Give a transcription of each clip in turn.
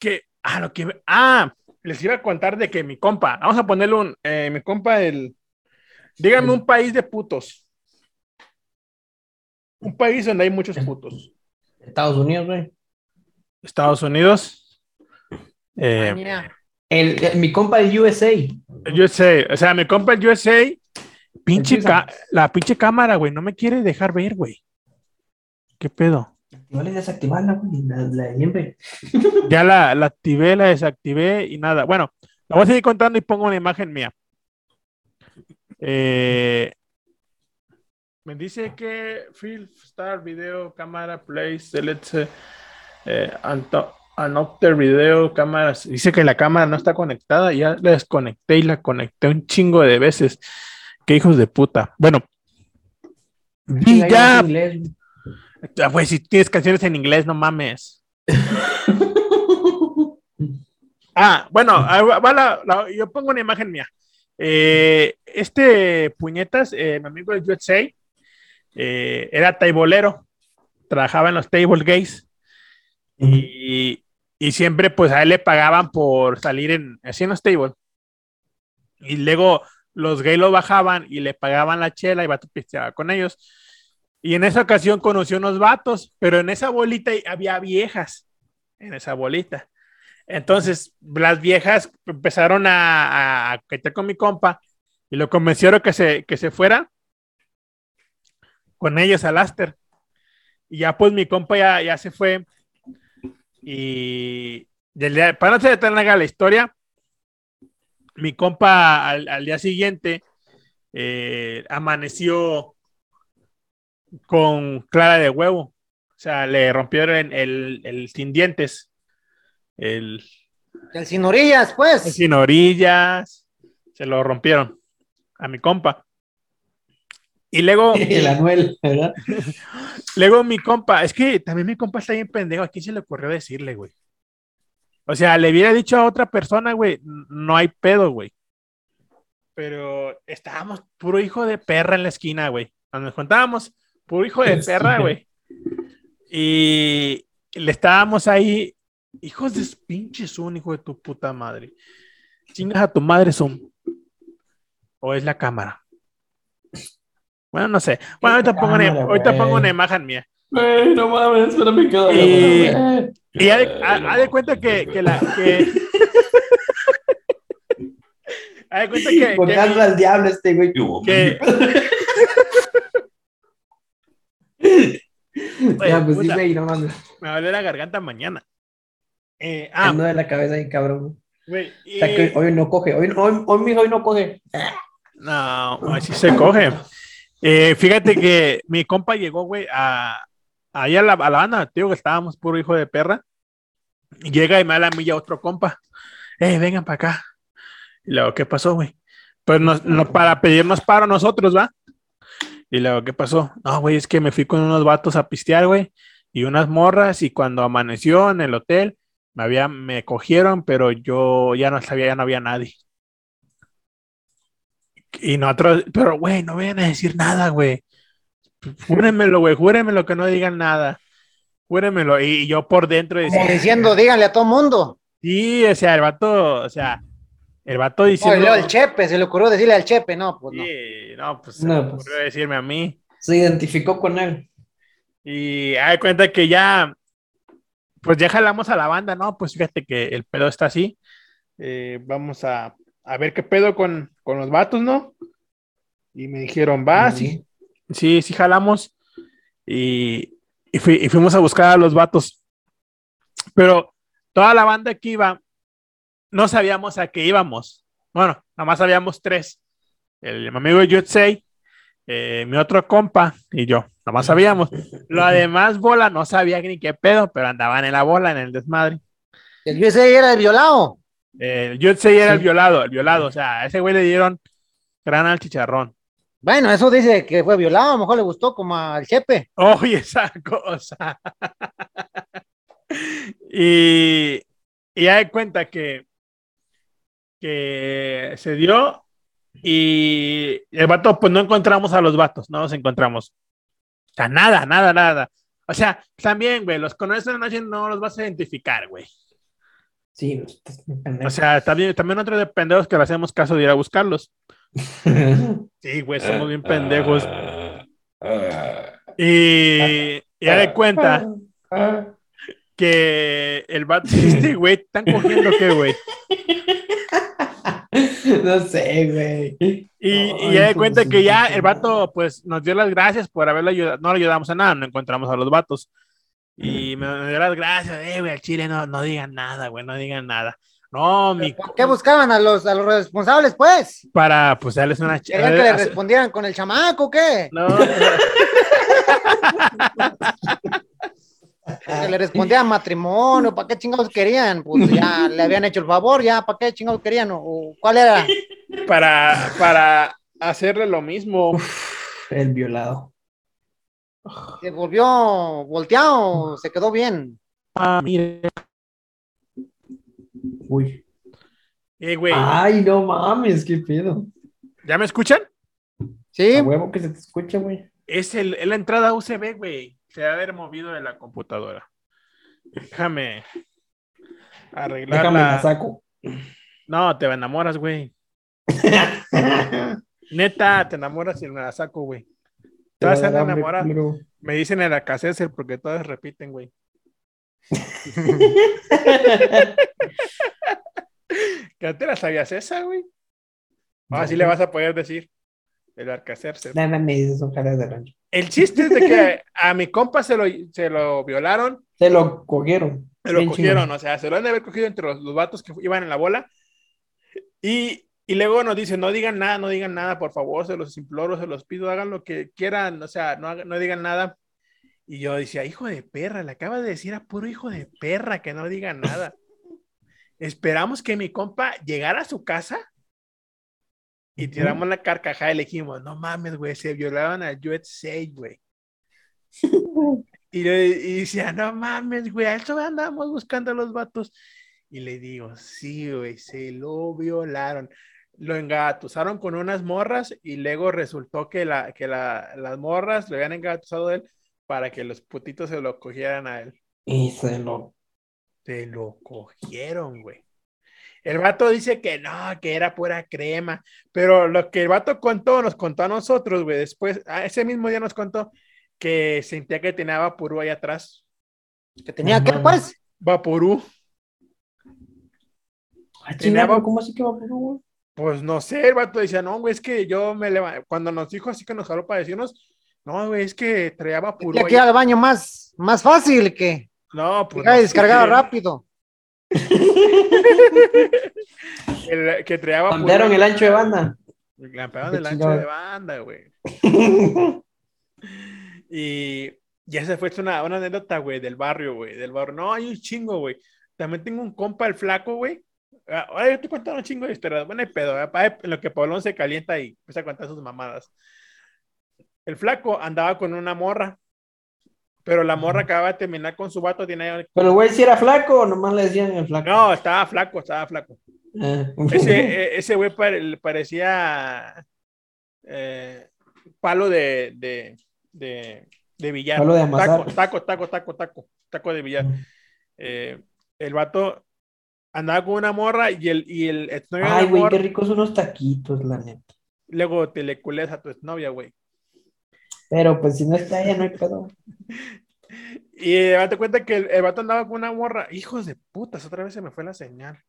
que, ah, lo que, ah, les iba a contar de que mi compa, vamos a ponerle un, eh, mi compa, el, díganme un país de putos. Un país donde hay muchos putos. Estados Unidos, güey. Estados Unidos. Eh, Mira, el, el- mi compa el USA. el USA, o sea, mi compa el USA, pinche El ca- la pinche cámara, güey, no me quiere dejar ver, güey. ¿Qué pedo? Vale desactivarla, güey, la, la de siempre. Ya la, la activé, la desactivé y nada. Bueno, la voy a seguir contando y pongo una imagen mía. Eh, me dice que Film Star Video Cámara Play Select eh, Anopter Video Cámaras. Dice que la cámara no está conectada. Ya la desconecté y la conecté un chingo de veces. Qué hijos de puta. Bueno. Y ya, güey. Ah, güey, si tienes canciones en inglés, no mames. Ah, bueno, ahí va- va la- la- yo pongo una imagen mía. Eh, este puñetas, eh, mi amigo de USA, eh, era taibolero, trabajaba en los table gays y, y siempre pues a él le pagaban por salir en, así en los table. Y luego los gays lo bajaban y le pagaban la chela y vato pisteaba con ellos. Y en esa ocasión conoció unos vatos, pero en esa bolita había viejas, en esa bolita. Entonces, las viejas empezaron a, a con mi compa y lo convencieron que se, que se fuera con ellos al Aster. Y ya pues mi compa ya, ya se fue. Y día- para no ser tan larga la historia, mi compa al, al día siguiente eh, amaneció con clara de huevo. O sea, le rompieron el, el sin dientes. El, El sin orillas, pues. sin orillas. Se lo rompieron a mi compa. Y luego, El Anuel, ¿verdad? luego mi compa, es que también mi compa está bien pendejo. ¿A quién se le ocurrió decirle, güey? O sea, le hubiera dicho a otra persona, güey, no hay pedo, güey. Pero estábamos puro hijo de perra en la esquina, güey. Cuando nos contábamos, puro hijo de Sí. perra, güey. Y le estábamos ahí, hijos de pinche Zoom, hijo de tu puta madre. Chingas a tu madre, Zoom. O es la cámara. Bueno, no sé. Bueno, ahorita, pongo, una, ahorita pongo una imagen mía. Güey, no mames, espérame que Y- Y de, ha- de cuenta que, que la. Que... haz de cuenta que. que- Contando al diablo este güey. que- Ya, pues sí, puta. güey, no mames. me va a doler la garganta mañana. Eh, ah, Ando de la cabeza ahí, cabrón. O sea, que hoy no coge. Hoy, hoy, hoy mi hijo hoy no coge. No, así se coge. Eh, fíjate que mi compa llegó, güey, a, ahí a la, a la banda, tío, que estábamos puro hijo de perra. Llega y me da la milla otro compa. Eh, vengan para acá. Y luego, ¿qué pasó, güey? Pues nos, no, para pedirnos paro nosotros, ¿va? Y luego, ¿qué pasó? No, güey, es que me fui con unos vatos a pistear, güey, y unas morras, y cuando amaneció en el hotel, me había, me cogieron, pero yo ya no sabía, ya no había nadie. Y nosotros, pero güey, no vayan a decir nada, güey. Júrenmelo, güey, júrenmelo que no digan nada. Júrenmelo. Y yo por dentro Como decía, diciendo, díganle a todo mundo. sí, o sea, el vato, o sea, el vato No, diciendo. luego al Chepe, se le ocurrió decirle al Chepe, no, pues no. Sí, no, pues se No, me pues. ocurrió decirme a mí. Se identificó con él. Y hay cuenta que ya, pues ya jalamos a la banda, ¿no? Pues fíjate que el pedo está así. Eh, vamos a, a ver qué pedo con, con los vatos, ¿no? Y me dijeron, va, sí, sí, sí jalamos. Y, y, fui- y fuimos a buscar a los vatos. Pero toda la banda que iba, no sabíamos a qué íbamos. Bueno, nada más sabíamos tres. El mi amigo Yotsei, eh, mi otro compa y yo. Nada más sabíamos. Lo demás, bola, no sabía ni qué pedo, pero andaban en la bola, en el desmadre. El USA era el violado. El Yotsei era el violado, el violado. O sea, a ese güey le dieron gran al chicharrón. Bueno, eso dice que fue violado, a lo mejor le gustó como al Chepe. Oye, esa cosa. y, y ya de cuenta que, que se dio y el vato, pues no encontramos a los vatos, no los encontramos. O sea, nada, nada, nada. O sea, también, güey, los conoces en la noche no los vas a identificar, güey. Sí. O sea, también, también otros de pendejos que le hacemos caso de ir a buscarlos. Sí, güey, somos bien pendejos. Y ya de cuenta que el vato, este güey, están cogiendo qué, güey. no sé, güey. Y, ya de cuenta que ya el vato, pues, nos dio las gracias por haberlo ayudado. No le ayudamos a nada, no encontramos a los vatos. Y me, me dio las gracias, eh, güey, al chile no, no digan nada, güey, no digan nada. No, mi, ¿Por qué buscaban a los, a los responsables, pues? para, pues, darles una ch- ¿Querían que le respondieran con el chamaco o qué? No, Que le respondían matrimonio, ¿para qué chingados querían? Pues ya le habían hecho el favor, ya, ¿para qué chingados querían? ¿O, o cuál era? para, para hacerle lo mismo. El violado. ¿Se volvió volteado? ¿Se quedó bien? Ah, mire. Uy. Eh, güey, Ay, no mames, qué pedo. ¿ya me escuchan? ¿Sí? A huevo que se te escucha, güey. Es, el, es la entrada USB, güey. Se debe haber movido de la computadora. Déjame arreglar Déjame la- saco. No, te enamoras, güey. Neta, te enamoras y me la saco, güey. Te vas a enamorar. Me dicen el Alcacer porque todas repiten, güey. ¿Que no te la sabías esa, güey? Ahora sí le vas a poder decir. El Alcacer. Nada me dices, son caras de rancho. El chiste es de que a mi compa se lo, se lo violaron, Se lo cogieron. se lo Bien cogieron, chingón. o sea, se lo han de haber cogido entre los, los vatos que iban en la bola. Y, y luego nos dicen, no digan nada, no digan nada, por favor, se los imploro, se los pido, hagan lo que quieran, o sea, no, no digan nada. Y yo decía, hijo de perra, le acaba de decir a puro hijo de perra que no diga nada. Esperamos que mi compa llegara a su casa y tiramos la carcajada y le dijimos, no mames, güey, se violaron a Joet 6, güey. Y, le, y decía, no mames, güey, a eso andamos buscando a los vatos. Y le digo, sí, güey, se lo violaron. Lo engatusaron con unas morras y luego resultó que, la, que la- las morras le habían engatusado a él para que los putitos se lo cogieran a él. Y se lo. Se lo cogieron, güey. El vato dice que no, que era pura crema, pero lo que el vato contó, nos contó a nosotros, güey, después, a ese mismo día nos contó que sentía que tenía vaporú ahí atrás. ¿Que tenía mames. pues? Vaporú, Ah, Tenía chingado, va- ¿Cómo así que va por güey? pues no sé, el vato decía, no, güey, es que yo me levanté, cuando nos dijo así que nos habló para decirnos, no, güey, es que traía vaporú Ya ahí". que ir al baño más, más fácil que No, pues que no descargado rápido. El- que traía vaporú. Ampliaron el ancho de banda. Qué el ancho de banda, güey. Y ya se fue una, una anécdota, güey, del barrio, güey, del barrio. No, hay un chingo, güey. También tengo un compa, el flaco, güey. Ah, Ahora yo te cuento un chingo de historias. Bueno, hay pedo, ¿eh? En lo que Paulón se calienta y empieza a contar sus mamadas. El flaco andaba con una morra, pero la morra acababa de terminar con su vato. Tenía... Pero el güey si era flaco o nomás le decían el flaco. No, estaba flaco, estaba flaco. Ah. Ese, eh, ese güey pare- parecía eh, palo de, de, de, de billar. Palo de taco, taco, taco, taco, taco, taco de billar. Eh, el vato andaba con una morra y el, y el exnovio Ay, güey, qué ricos unos taquitos, la neta. luego te le cules a tu exnovia, güey. Pero pues si no está ella, no hay pedo. Y eh, date cuenta que el, el vato andaba con una morra. Hijos de putas, otra vez se me fue la señal.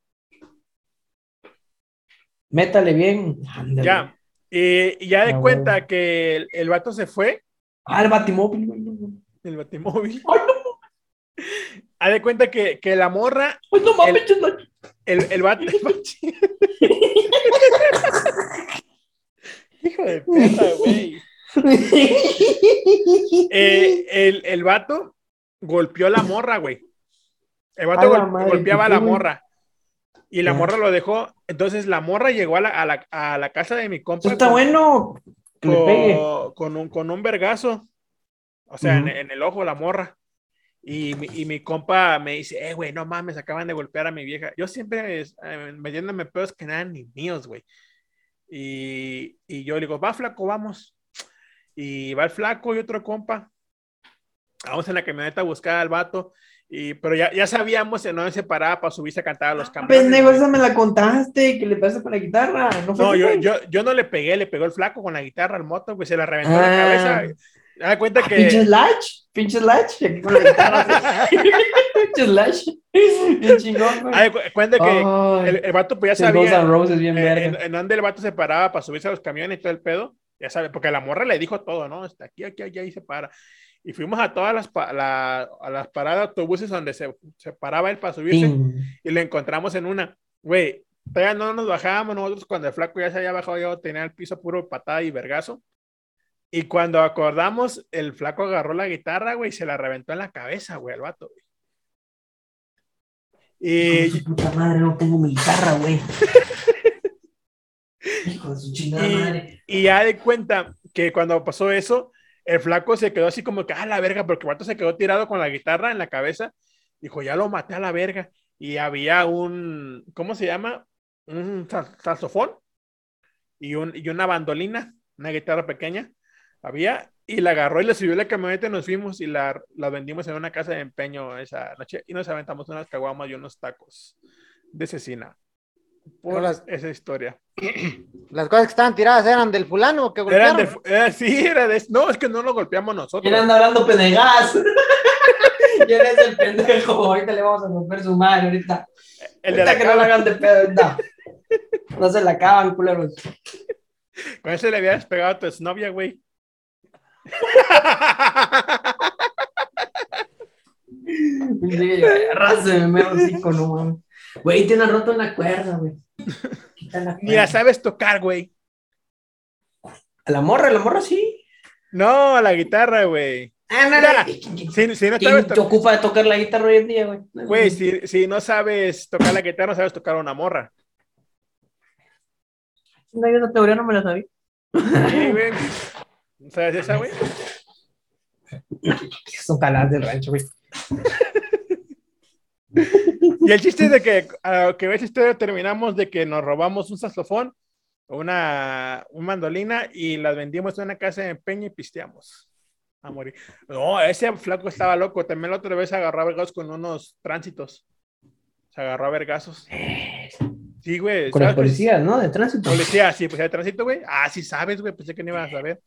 Métale bien. Ándale. Ya. Y, y ya de Ah, cuenta bueno. que el, el vato se fue, Ah, el batimóvil, el batimóvil. Ay, no, Haz de cuenta que, que la morra ay, no mames, no. El, el vato. Hijo de puta, güey. Eh, el, el vato golpeó a la morra, güey. El vato gol- madre, golpeaba a ¿por la morra. Y la morra lo dejó. Entonces la morra llegó a la, a la, a la casa de mi compa. Eso está con- bueno. Con, con un, con un vergazo. O sea, en, Ujú. en el ojo la morra. Y mi, y mi compa me dice, eh, güey, no mames, acaban de golpear a mi vieja. Yo siempre eh, metiéndome pedos que no eran ni míos, güey. Y, y yo le digo, va flaco, vamos. Y va el flaco y otro compa. Vamos en la camioneta a buscar al vato. Y, pero ya, ya sabíamos en dónde se paraba para subirse a cantar a los campeones. Pendejo, esa me la contaste, que le pasa con la guitarra. No, No, yo, yo, yo no le pegué, le pegó el flaco con la guitarra al moto, güey, se la reventó Ah. la cabeza. Da cuenta Ah, Pinche que. Slash, pinche Slash, aquí con la guitarra. pinche Slash. Bien chingón, güey. Cu- cuenta que Ay, el, el vato pues ya sabía en, verga. en dónde el vato se paraba para subirse a los camiones y todo el pedo. Ya sabe, porque la morra le dijo todo, ¿no? Está aquí, aquí, aquí, ahí se para. Y fuimos a todas las, pa- la- a las paradas de autobuses donde se, se paraba él para subirse. Y lo encontramos en una. Güey, todavía no nos bajábamos nosotros cuando el flaco ya se había bajado, yo tenía el piso puro patada y vergazo. Y cuando acordamos, el flaco agarró la guitarra, güey, y se la reventó en la cabeza, güey, al vato. güey. Y, puta madre, no tengo mi guitarra, güey. Hijo de su chingada Y- madre. y ya de cuenta que cuando pasó eso, el flaco se quedó así como que, ah, la verga, porque el vato se quedó tirado con la guitarra en la cabeza. Dijo, ya lo maté a la verga. Y había un, ¿cómo se llama? Un sa- saxofón y, un, y una bandolina, una guitarra pequeña. Había, y la agarró y le subió la camioneta y nos fuimos y la, la vendimos en una casa de empeño esa noche y nos aventamos unas caguamas y unos tacos de cecina. Por esa historia. Las cosas que estaban tiradas eran del fulano que Eran golpearon. de, eh, sí, era de. No, es que no lo golpeamos nosotros. ¿Quién anda hablando pendejadas? ¿Quién es el pendejo? Ahorita le vamos a romper su madre, ahorita. El de Ahorita la que no la cama. hagan de pedo, no. No se la acaban, culeros. Con ese le habías pegado a tu exnovia, güey. Arrase, me hocico, no mames. Güey, tiene roto una cuerda, güey. Cuerda. sabes tocar, güey. A la morra, a la morra sí. No, a la guitarra, güey. Ah, no, Mira, no. Si, si no ¿Quién sabes te ocupa de tocar la guitarra hoy en día, güey? güey, si, si no sabes tocar la guitarra, no sabes tocar una morra. No, yo esa teoría no me la sabía. Sí, güey. ¿Sabes esa, güey? Son caladas del rancho, güey. Y el chiste es de que, a que ves historia, terminamos de que nos robamos un saxofón, una, un mandolina y las vendimos en una casa de empeño y pisteamos. A morir. No, ese flaco estaba loco. También la otra vez agarró a vergazos con unos tránsitos. Se agarró a vergazos. Sí, güey. Con las ¿sabes? policías, ¿no? De tránsito. Policía, sí, pues de tránsito, güey. Ah, sí sabes, güey. Pensé que no ibas a saber.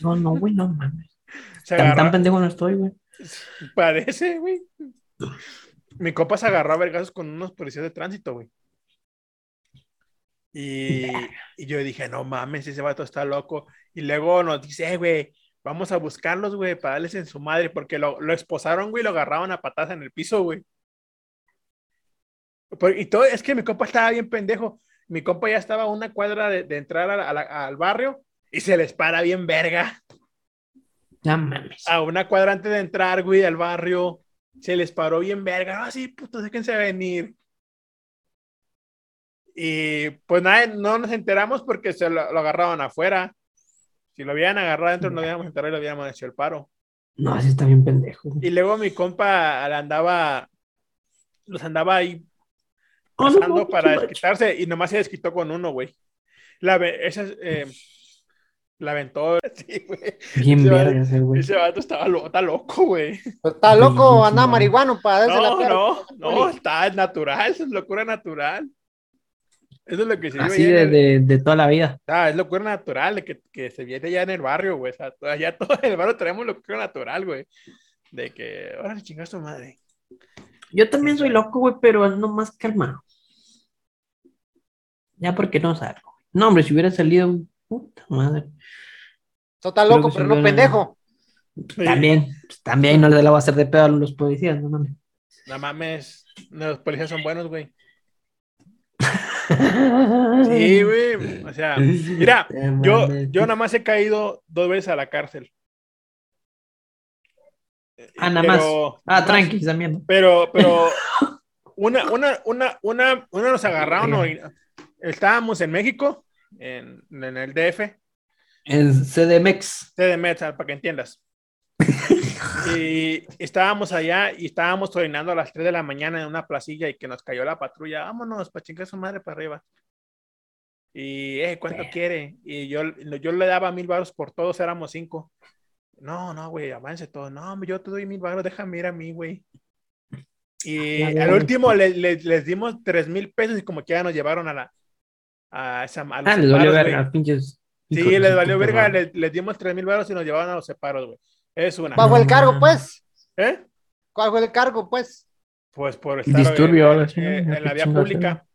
No, no, güey, no mames. Se Tan, tan pendejo no estoy, güey. Parece, güey. Mi copa se agarró a vergazos con unos policías de tránsito, güey. Y, y yo dije, no mames, ese vato está loco. Y luego nos dice, "Eh, güey, vamos a buscarlos, güey, para darles en su madre, porque lo, lo esposaron, güey, y lo agarraron a patadas en el piso, güey. Y todo, es que mi compa estaba bien pendejo. Mi compa ya estaba a una cuadra de, de entrar a la- a la- al barrio y se les para bien verga No mames. a una cuadra antes de entrar, güey, al barrio. Se les paró bien verga. Ah, sí, puto, déjense venir. Y pues nada, no nos enteramos porque se lo, lo agarraron afuera. Si lo habían agarrado adentro, no habíamos enterado y lo habíamos hecho el paro. No, así está bien pendejo. Y luego mi compa le andaba, los andaba ahí Ah, pasando no, para desquitarse y nomás se desquitó con uno, güey. La, ve- esa, eh, la aventó, sí, güey. Bien Ese verga ese, güey. Ese vato estaba lo- está loco, güey. Pues está loco, anda marihuano para darse la No, perra. no, no, está es natural, eso es locura natural. Eso es lo que se Así de, el- de, de toda la vida. Ah, es locura natural, de que, que se viene ya en el barrio, güey. O sea, allá todo en el barrio tenemos locura natural, güey. De que, ahora chingas tu madre. Yo también soy loco, güey, pero ando más calmado. Ya porque no salgo. No, hombre, si hubiera salido, puta madre. Eso está loco, pero sí no pendejo. También, pues, también no le la voy a hacer de pedo a los policías, no mames. No mames, los policías son buenos, güey. Sí, Sí, güey. O sea, mira, yo, yo nada más he caído dos veces a la cárcel. Ah, nada más. Ah, tranqui, también. Pero, pero, una, una, una, una, una nos agarraron. Estábamos en México, en, en el DF, En CDMX. CDMX, para que entiendas. Y estábamos allá y estábamos orinando a las 3 de la mañana en una placilla y que nos cayó la patrulla. Vámonos, para chingar su madre para arriba. Y, eh, ¿cuánto quiere? Y yo, yo le daba mil baros por todos, éramos cinco. No, no, güey, avance todo. No, yo te doy mil baros, déjame ir a mí, güey. Y La al último le- le- les dimos tres mil pesos y como que ya nos llevaron a la. A esa, a los Ah, les valió verga, pinches. Sí, de les valió verga, les, les dimos tres mil baros y nos llevaron a los separos, güey. Es una. ¿Cuál fue el cargo, pues? ¿Eh? ¿Cuál fue el cargo, pues? Pues por estar Disturbio, eh, ahora sí, eh, ¿no? en la vía pública.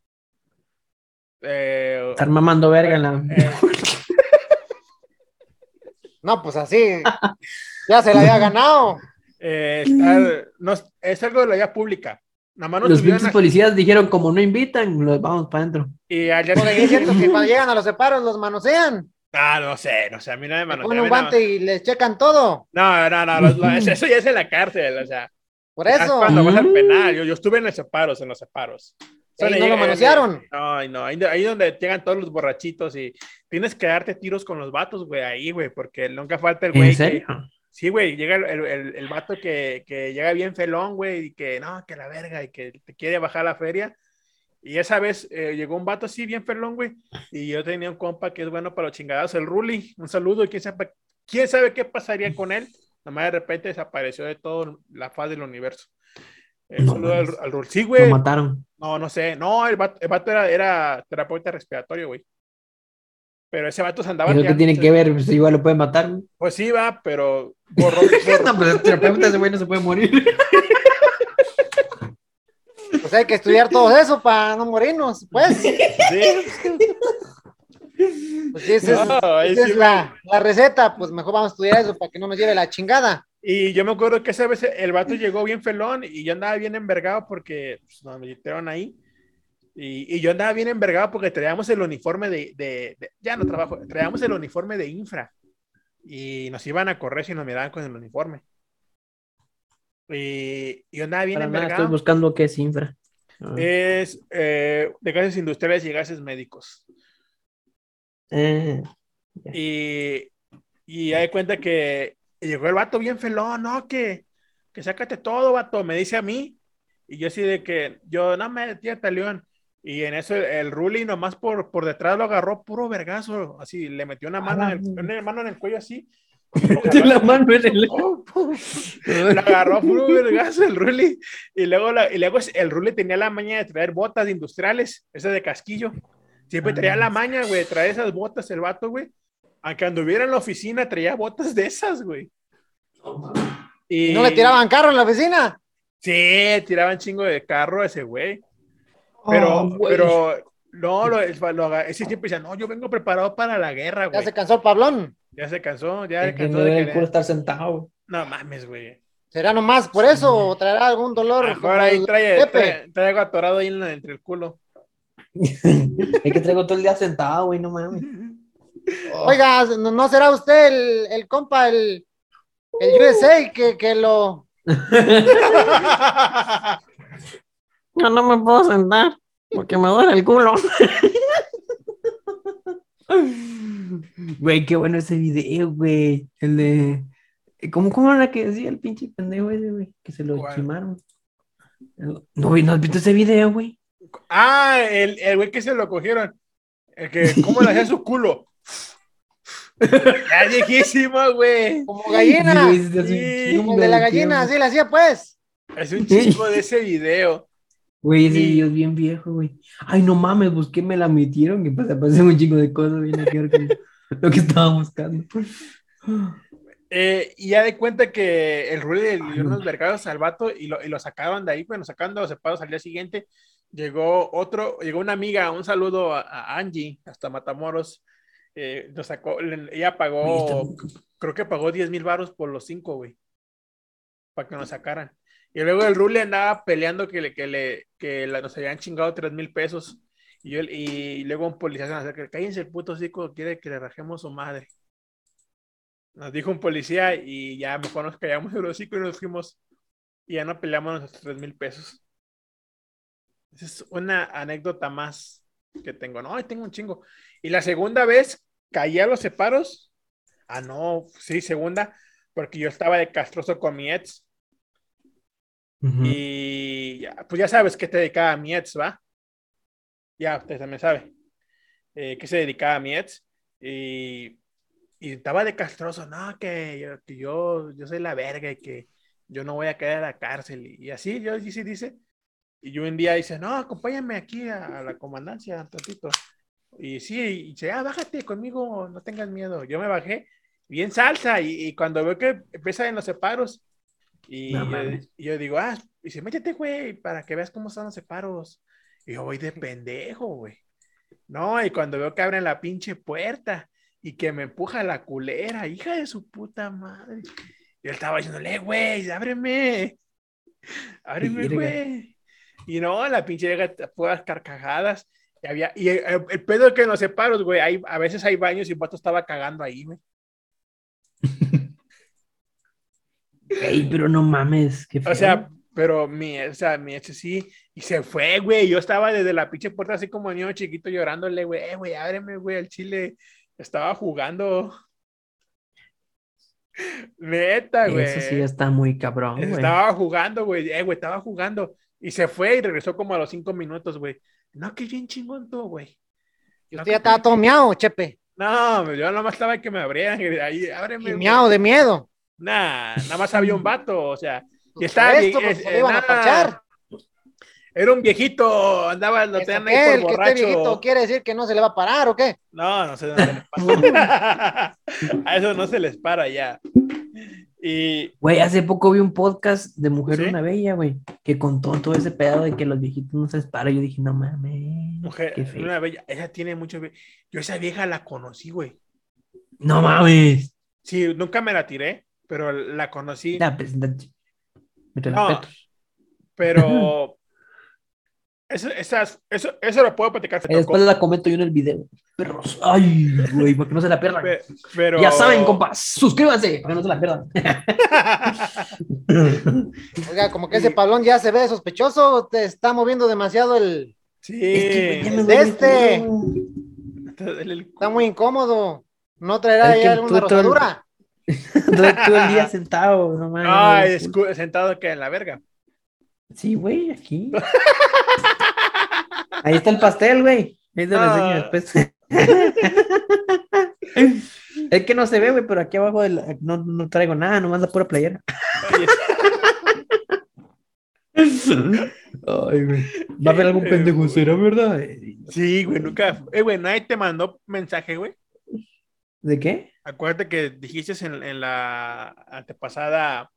Eh, Estar mamando verga en la. eh, No, pues así. Ya se la había ganado. eh, estar- no, es algo de la vía pública. Nada más nos Los subieron pinches a- policías dijeron, como no invitan, los vamos para adentro. y al día siguiente- cierto que cuando llegan a los separos los manosean. Ah, no sé, no sé, a mí no me manosean, ponen un guante y les checan todo. No, no, no, eso eso ya es en la cárcel, o sea. Por ya es eso. cuando vas al Mm. penal, yo, yo estuve en los separos, en los separos. Y ahí no lo manosearon. Ay, no, ahí, ahí donde llegan todos los borrachitos y tienes que darte tiros con los vatos, güey, ahí, güey, porque nunca falta el güey. ¿En que- serio? Sí, güey, llega el, el, el- vato que, que llega bien felón, güey, y que no, que la verga, y que te quiere bajar la feria. Y esa vez eh, llegó un vato así bien felón, güey, y yo tenía un compa que es bueno para los chingados, el Ruli. Un saludo, y quién sabe, quién sabe qué pasaría con él. Nada más de repente desapareció de toda la faz del universo. Un No saludo al, al Ruli. Sí, Lo güey. mataron. No, no sé. No, el vato, el vato era, era terapeuta respiratorio, güey. Pero ese vato se andaba. ¿Eso tiene que ver? Pues igual lo pueden matar. güey. Pues sí, va, pero borró, borró- No, pues el terapeuta ese güey no se puede morir. Pues hay que estudiar todo eso para no morirnos, pues. Sí. Pues esa es, No, ahí esa sí, es la, la receta, pues mejor vamos a estudiar eso para que no nos lleve la chingada. Y yo me acuerdo que esa vez el vato llegó bien felón y yo andaba bien envergado porque pues, nos metieron ahí. Y, y yo andaba bien envergado porque traíamos el uniforme de, de- de- Ya no trabajo, traíamos el uniforme de infra. Y nos iban a correr si nos miraban con el uniforme. Y, y yo andaba bien Para nada, estoy envergado. buscando qué es infra. Ah. Es eh, de gases industriales y gases médicos. Eh, Y, y hay cuenta que llegó el vato bien felón, no, que, que sácate todo, vato, me dice a mí. Y yo así de que, yo, no me tírate, León. Y en eso el, el Ruli nomás por, por detrás lo agarró puro vergazo, así, le metió una mano, en el, una mano en el cuello así. Metió la mano en el- lo agarró puro vergazo el Ruli. Y luego, la- y luego el Ruli tenía la maña de traer botas industriales, esas de casquillo. Siempre traía la maña, güey, de traer esas botas el vato, güey. Aunque anduviera en la oficina, traía botas de esas, güey. Y ¿Y no le tiraban carro en la oficina? Sí, tiraban chingo de carro ese güey. Pero, Oh, pero, no, lo, lo- ese siempre decía, no, yo vengo preparado para la guerra, Ya güey. se cansó el Pablón. Ya se cansó, ya se cansó no de el culo estar sentado. No mames, güey. ¿Será nomás por eso o traerá algún dolor? Mejor ahí trae, trae, trae algo atorado ahí en la- entre el culo. Es que traigo todo el día sentado, güey, no mames. Oiga, ¿no, no será usted el, el compa, el, el USA que, que lo... No, no me puedo sentar porque me duele el culo. Güey, qué bueno ese video, güey. El de. ¿Cómo, cómo era que decía el pinche pendejo ese, güey? Que se lo ¿Cuál? chimaron. No, güey, ¿no has visto ese video, güey? ah, el, el güey que se lo cogieron. El que, ¿cómo le hacía su culo? Ya viejísimo, güey. Como gallina, Sí, Sí, como de la gallina, así le hacía pues. Es un chingo de ese video. Güey, ese es bien viejo, güey. Ay, no mames, busqué, me la metieron y pues aparece un chingo de cosas bien con lo que estaba buscando. Eh, y ya de cuenta que el Ruli le dio unos vergados al vato y lo, y lo sacaron de ahí, bueno, sacando los separos al día siguiente. Llegó otro, llegó una amiga, un saludo a, a Angie, hasta Matamoros. Eh, lo sacó, le- ella pagó, creo que pagó 10 mil baros por los cinco, güey, para que nos sacaran. Y luego el Ruli andaba peleando que, le, que, le, que nos habían chingado 3 mil pesos. Y, y luego un policía se nos acerca, cállense el puto cico, quiere que le rajemos su madre. Nos dijo un policía y ya mejor nos callamos el hocico y nos fuimos y ya no peleamos nuestros 3 mil pesos. Esa es una anécdota más que tengo. No, tengo un chingo. Y la segunda vez caí a los separos. Ah, no, sí, segunda, porque yo estaba de castroso con mi ex. Ujú. Y ya, pues ya sabes que te dedicaba a mi ex, ¿va? Ya, usted también sabe. Eh, que se dedicaba a mi ex. Y, y estaba de castroso, no, que, que yo, yo soy la verga y que, yo no voy a caer a la cárcel. Y, así, yo sí dice. Y yo un día dice, no, acompáñame aquí a, a la comandancia, tantito. Y sí, y dice, ah, bájate conmigo, no tengas miedo. Yo me bajé, bien salsa, y, y cuando veo que empieza en los separos, y, No yo, y digo, ah, dice, métete, güey, para que veas cómo son los separos. Y yo voy de pendejo, güey. No, y cuando veo que abren la pinche puerta y que me empuja la culera, hija de su puta madre. Yo estaba diciéndole, "Eh, güey, ábreme. Ábreme, güey. Y no, la pinche llega puras carcajadas. Y, había, y el, el- el pedo que en los separos, güey, hay, a veces hay baños y el vato estaba cagando ahí, güey. Ey, pero no mames, qué feo. O sea, pero mi, o sea, mi ex sí, y se fue, güey. Yo estaba desde la pinche puerta así como niño chiquito llorándole, güey, eh, güey, ábreme, güey, el chile. Estaba jugando. Neta, güey. eso sí está muy cabrón, güey. Estaba jugando, güey, eh, güey, estaba jugando. Y se fue y regresó como a los cinco minutos, güey. No, que bien chingón tú, güey. Y No, usted ya estaba todo miado, chepe. No, yo nomás estaba que me abrieran. y Ahí, ábreme, Y miado de miedo. Nah, nada más había un vato, o sea, y Pues estaba esto, pues, eh, lo iban a. Era un viejito, andaba, lo ¿Eso tenían ahí El por que viejito borracho. quiere decir que no se le va a parar o qué? No, no sé dónde les pasa. A eso no se les para ya. Y Güey, hace poco vi un podcast de Mujer ¿Sí? Una Bella, güey, que contó todo ese pedo de que los viejitos no se les para. Yo dije, no mames. mujer, una bella, ella tiene mucho. Yo esa vieja la conocí, güey. No mames. Sí, nunca me la tiré, pero la conocí. Ya, pues, No. Pero eso, esas, eso, eso lo puedo platicar. después la comento yo en el video. Perros. Ay, güey, para que no se la pierdan. Pe- Pero Ya saben, compas, suscríbanse para que no se la pierdan. Oiga, como que ese Pablón ya se ve sospechoso, te está moviendo demasiado el... Sí. Es que, este. Está muy incómodo. ¿No traerá ya alguna rosadura? Todo, todo el día sentado, no mames. Ay, sentado que en la verga. Sí, güey, aquí. Ahí está el pastel, güey. Ahí te lo enseño Ah. después. Es que no se ve, güey, pero aquí abajo de la- no, no traigo nada, nomás la pura playera. Ay, güey. Va a haber algún Eh, pendejo. ¿será verdad? Sí, güey, nunca. Eh, güey, nadie te mandó mensaje, güey. ¿De qué? Acuérdate que dijiste en, en la antepasada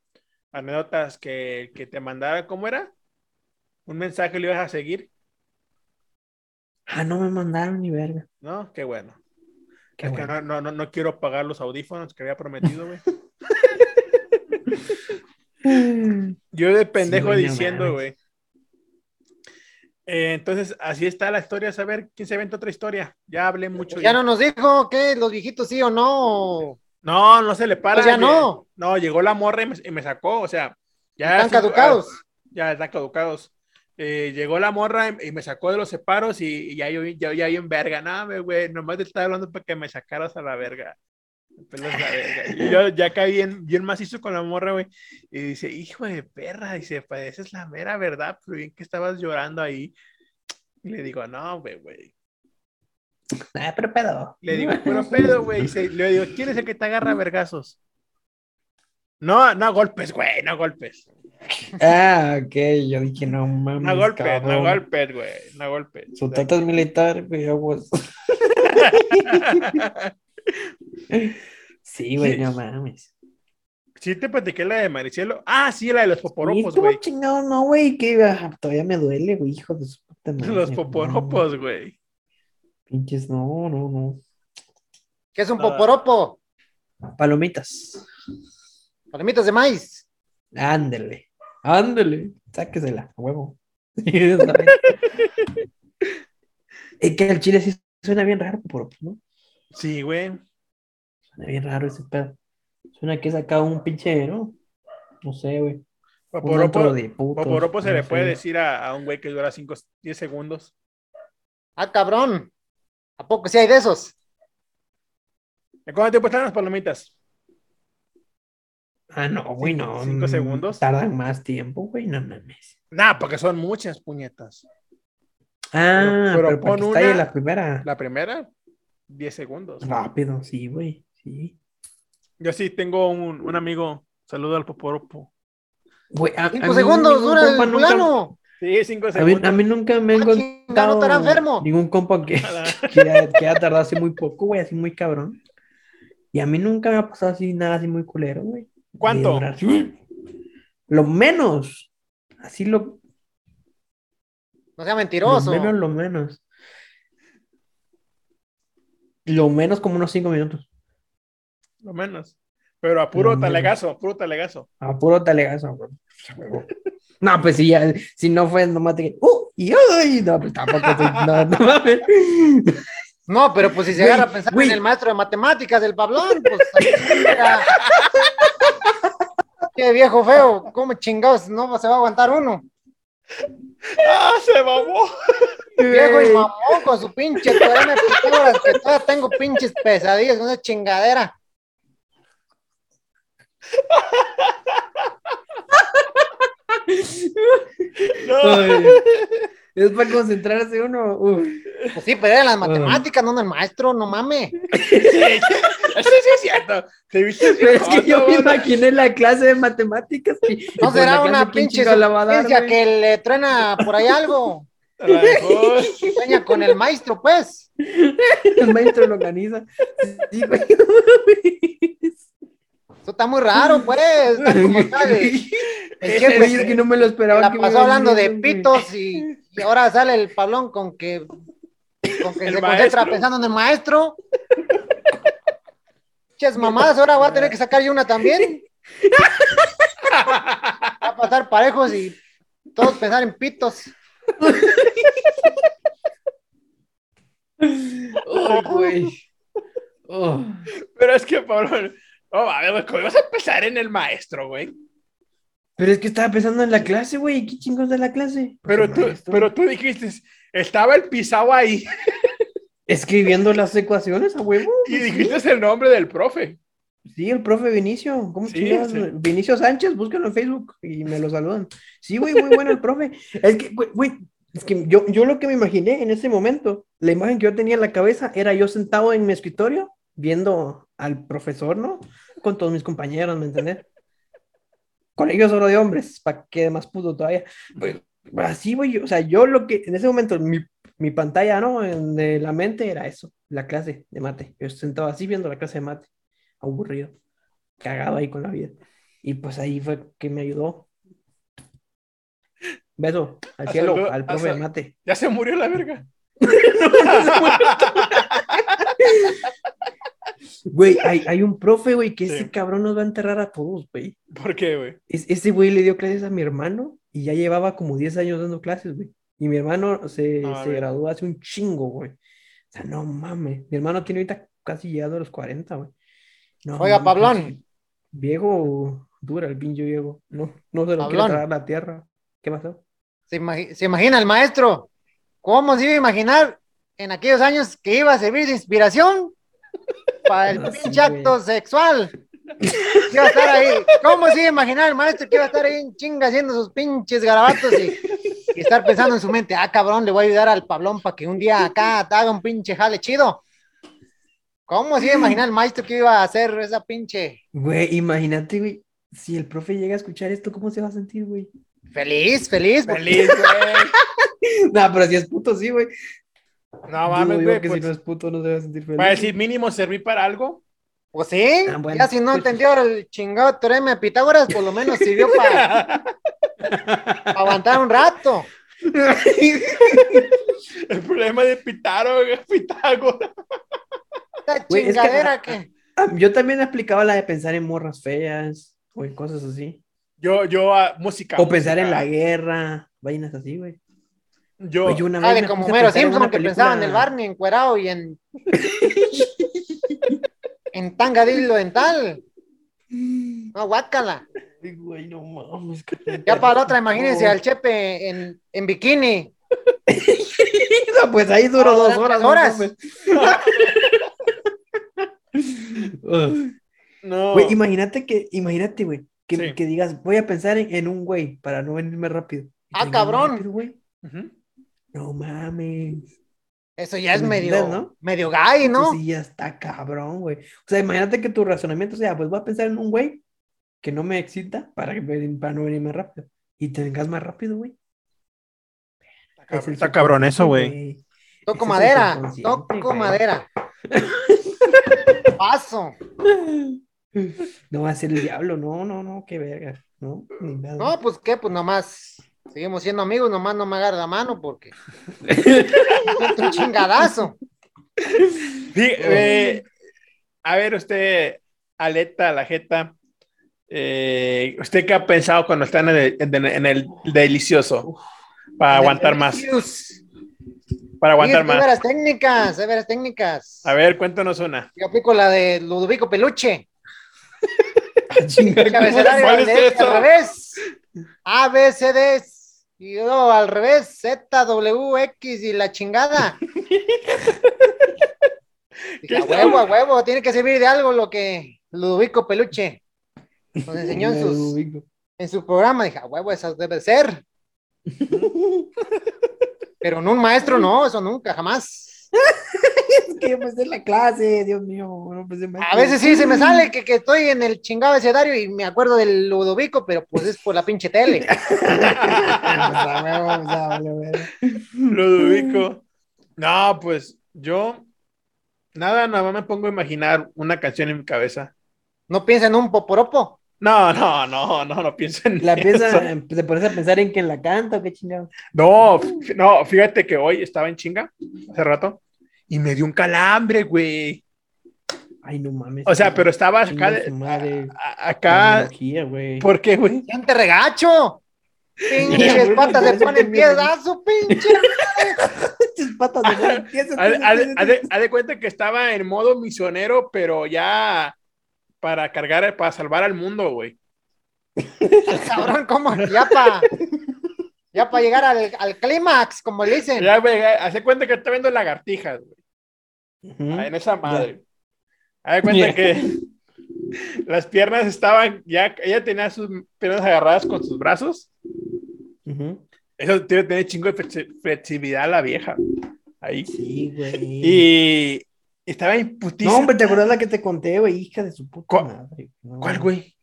anécdotas que, que te mandara, ¿cómo era? Un mensaje le ibas a seguir, Ah, no me mandaron ni verga. ¿no? Qué bueno. Qué es que bueno. no, no, no, no quiero pagar los audífonos que había prometido, güey. Yo de pendejo diciendo, güey. Eh, entonces, así está la historia. A ver quién se inventa otra historia. Ya hablé mucho. Ya no nos dijo que los viejitos sí o no. No, no se le para. Pues ya no. No, llegó la morra y me, y me sacó, o sea, ya. Están caducados. ah, Ya están caducados. Eh, llegó la morra y, y me sacó de los separos y, y ya yo ya, ya, en verga. Nada, güey, nomás te estaba hablando para que me sacaras a la verga. Me pelas la verga. Y yo ya caí bien, bien macizo con la morra, güey. Y dice, hijo de perra, dice, pues esa es la mera verdad, pero bien que estabas llorando ahí. Y le digo, no, güey, güey. Ah, pero pedo. Le digo, pero pedo, güey. Le digo, ¿quién es el que te agarra vergazos? No, no golpes, güey, no golpes. Ah, ok, yo dije, no mames. No golpes, no cabrón. golpes, güey, no golpes. Su tata es militar, güey, aguas. Sí, güey, Sí. no mames. Sí te platiqué la de Maricielo. Ah, sí, la de los ¿Y poporopos, güey. chingado, no, güey, que todavía me duele, güey, hijo de su puta madre. Los no, poporopos, güey. Pinches, no, no, no. ¿Qué es un Ah. poporopo? Palomitas. Palomitas de maíz. Ándele. Ándele. Sáquesela, a huevo. es que el chile sí suena bien raro, poporopo, ¿no? Sí, güey. Suena bien raro ese pedo. Suena que saca un pinche, ¿no? No sé, güey. Antro de putos, poporopo se no le sé. puede decir a, a un güey que dura 5, 10 segundos. Ah, cabrón. ¿A poco sí hay de esos? ¿En cuánto tiempo están las palomitas? Ah, no, güey, no. ¿Cinco mm, segundos? Tardan más tiempo, güey, no mames. Nah, porque son muchas puñetas. Ah, pero pero, pon porque está ahí una- la primera. La primera, 10 segundos. Rápido, sí, güey, sí. Yo sí tengo un, un amigo, saludo al poporopo. Güey, a- a Cinco mí segundos ningún dura el fulano. Sí, cinco A mí, segundos. a mí nunca me han Ah, no enfermo. ningún compa que, que, ha, que ha tardado así muy poco, güey, así muy cabrón. Y a mí nunca me ha pasado así nada así muy culero, güey. ¿Cuánto? Lo menos. Así lo, No sea lo mentiroso. menos, lo menos. Lo menos como unos cinco minutos. Lo menos. Pero a puro talegazo, puro talegazo. A puro talegazo, güey. No, pues si ya, si no fue nomás que, ¡uh! y ¡ay! No, pues tampoco no, no mames. No, pero pues si se agarra a pensar en el maestro de matemáticas del Pablón, pues. Qué viejo feo, ¿cómo chingados no se va a aguantar uno? ¡Ah, se mamó! Viejo y mamón con su pinche que tengo pinches pesadillas con esa chingadera. No. Es para concentrarse uno. uf. Pues sí, pero eran las matemáticas, no en el maestro, no mames. Sí, sí, sí, es cierto. ¿Te viste? Pero es que yo me imaginé la clase de matemáticas. y- No pues será una ¿quién pinche chingados la va a dar, suficiencia güey? que le truena por ahí algo. A lo mejor. Sueña con el maestro, pues. El maestro lo organiza. Sí, güey, no mames. Eso está muy raro, pues. Es que no me lo esperaba. la que pasó hablando de pitos y, y ahora sale el Pablón con que, con que El se concentra maestro. pensando en el maestro. Ches mamadas, ahora voy a tener que sacar yo una también. Va a pasar parejos y todos pensar en pitos. Güey. Oh. Pero es que, Pablo, no mames, güey, ¿cómo vas a empezar en el maestro, güey? Pero es que estaba pensando en la clase, güey. ¿Qué chingos de la clase? Pues Pero tú, maestro. pero tú dijiste, estaba el pisado ahí Escribiendo las ecuaciones a huevo. y pues, dijiste el nombre del profe. Sí, el profe Vinicio. ¿Cómo Sí. Vinicio Sánchez, búsquenlo en Facebook y me lo saludan. Sí, güey, muy bueno el profe. Es que, güey, es que yo, yo lo que me imaginé en ese momento, la imagen que yo tenía en la cabeza era yo sentado en mi escritorio viendo al profesor, ¿no? Con todos mis compañeros, ¿me entendés? Colegio solo de hombres, para que más puto todavía. Pues, así, güey, o sea, yo lo que en ese momento, mi, mi pantalla, ¿no? En, de la mente era eso, la clase de mate. Yo sentado así viendo la clase de mate aburrido, cagado ahí con la vida. Y pues ahí fue que me ayudó. Beso al cielo, al profe mate. Ya se murió la verga. Güey, hay, hay un profe, güey, que Sí. ese cabrón nos va a enterrar a todos, güey. ¿Por qué, güey? Es- ese güey le dio clases a mi hermano y ya llevaba como 10 años dando clases, güey. Y mi hermano se, se graduó hace un chingo, güey. O sea, no mames. Mi hermano tiene ahorita casi llegado a los 40, güey. No Oiga, Pablón. Viejo, dura el pinche viejo. No, no se lo quiere Pablón. tragar la tierra. ¿Qué pasó? Se, imagi- se imagina el maestro. ¿Cómo se iba a imaginar en aquellos años que iba a servir de inspiración para el sí, pinche güey. acto sexual? Que Iba a estar ahí. ¿Cómo se iba a imaginar el maestro que iba a estar ahí en chinga haciendo sus pinches garabatos y, y estar pensando en su mente, ah, cabrón, le voy a ayudar al Pablón para que un día acá haga un pinche jale chido? ¿Cómo se iba a imaginar el maestro que iba a hacer esa pinche Güey, imagínate, güey. Si el profe llega a escuchar esto, ¿cómo se va a sentir, güey? feliz, feliz? porque- Feliz, güey. No, pero si es puto, sí, güey. No mames, güey. que Pues, si no es puto, no se va a sentir feliz. para decir mínimo serví para algo. Pues sí, Ah, bueno. ya si no entendió el chingado teorema de Pitágoras, por lo menos sirvió para aguantar un rato. El problema de Pitágoras, Es que-. Ah, Yo también aplicaba la de pensar en morras feas o en cosas así. Yo, yo, ah, música. O pensar en la guerra, vainas así, güey. Yo, yo una vez Dale, como puse a Mero pensar en Simpson que pensaba en el Barney encuerado y en... en tangadillo dental. No, guácala. Ay, güey, no mames. Ya para la otra, imagínense al Chepe en, en bikini. No, pues ahí duró dos horas. tres no horas. No. Güey, imagínate que, imagínate, güey, que, Sí. que digas, voy a pensar en, en un güey para no venirme rápido. Ah, cabrón. rápido, güey. Ujú. No mames. Eso ya es ¿Me medio, entiendes, no? medio gay, ¿no? Sí ya está cabrón, güey. O sea, imagínate que tu razonamiento sea, pues voy a pensar en un güey que no me excita para, que, para no venir más rápido. Y te vengas más rápido, güey. Es Está cabrón eso, güey. Toco madera, toco madera. Paso. No va a ser el diablo, no, no, no, qué verga. No, ni nada. No, pues qué, pues nomás seguimos siendo amigos, nomás no me agarra la mano porque siento un chingadazo. Sí, eh, a ver, usted, Aleta, la jeta, eh, ¿usted qué ha pensado cuando está en el, en el- en el delicioso? Para aguantar más. Para aguantar Sí, hay más. veras técnicas, hay veras técnicas. A ver, cuéntanos una. Yo aplico la de Ludovico Peluche. Ah, ¿Cuál al, es de- eso? al revés. A, B, C, D. Y luego al revés, Z, W, X y la chingada. Dije, a huevo, a huevo, tiene que servir de algo lo que Ludovico Peluche nos enseñó en, sus, en su programa. Dije, a huevo, eso debe ser. Pero en un maestro no, eso nunca, jamás. Es que yo en la clase, Dios mío. No A veces sí se me sale que, que estoy en el chingado abecedario y me acuerdo del Ludovico, pero pues es por la pinche tele. Verga. Ludovico. No, pues yo, nada, nada más me pongo a imaginar una canción en mi cabeza. No piensa en un poporopo. No, no, no, no, no pienso en La eso. piensa, te pones a pensar en quién la canta o qué chingado. No, no, fíjate que hoy estaba en chinga, hace rato, y me dio un calambre, güey. Ay, no mames. O sea, pero estaba acá, de- madre. a- acá, güey. ¿por qué, güey? ¡Siente regacho! Pinches patas se ponen piedazo, pinche. Tus patas empiezan, haz de, haz de cuenta que estaba en modo misionero, pero ya para cargar, para salvar al mundo, güey. Cabrón, ¿cómo? Ya para ya pa llegar al, al clímax, como le dicen. Ya, güey, hace cuenta que está viendo lagartijas, güey. Ujú. en esa madre. Haz de cuenta Ya. que las piernas estaban, ya, ella tenía sus piernas agarradas con sus brazos. Ujú. Eso tiene que tener chingo de flexi- flexibilidad la vieja. Ahí. Sí, güey. Y estaba imputísima. No, hombre, ¿te acuerdas la que te conté, güey? Hija de su puta ¿Cuál- madre. No, ¿Cuál, güey?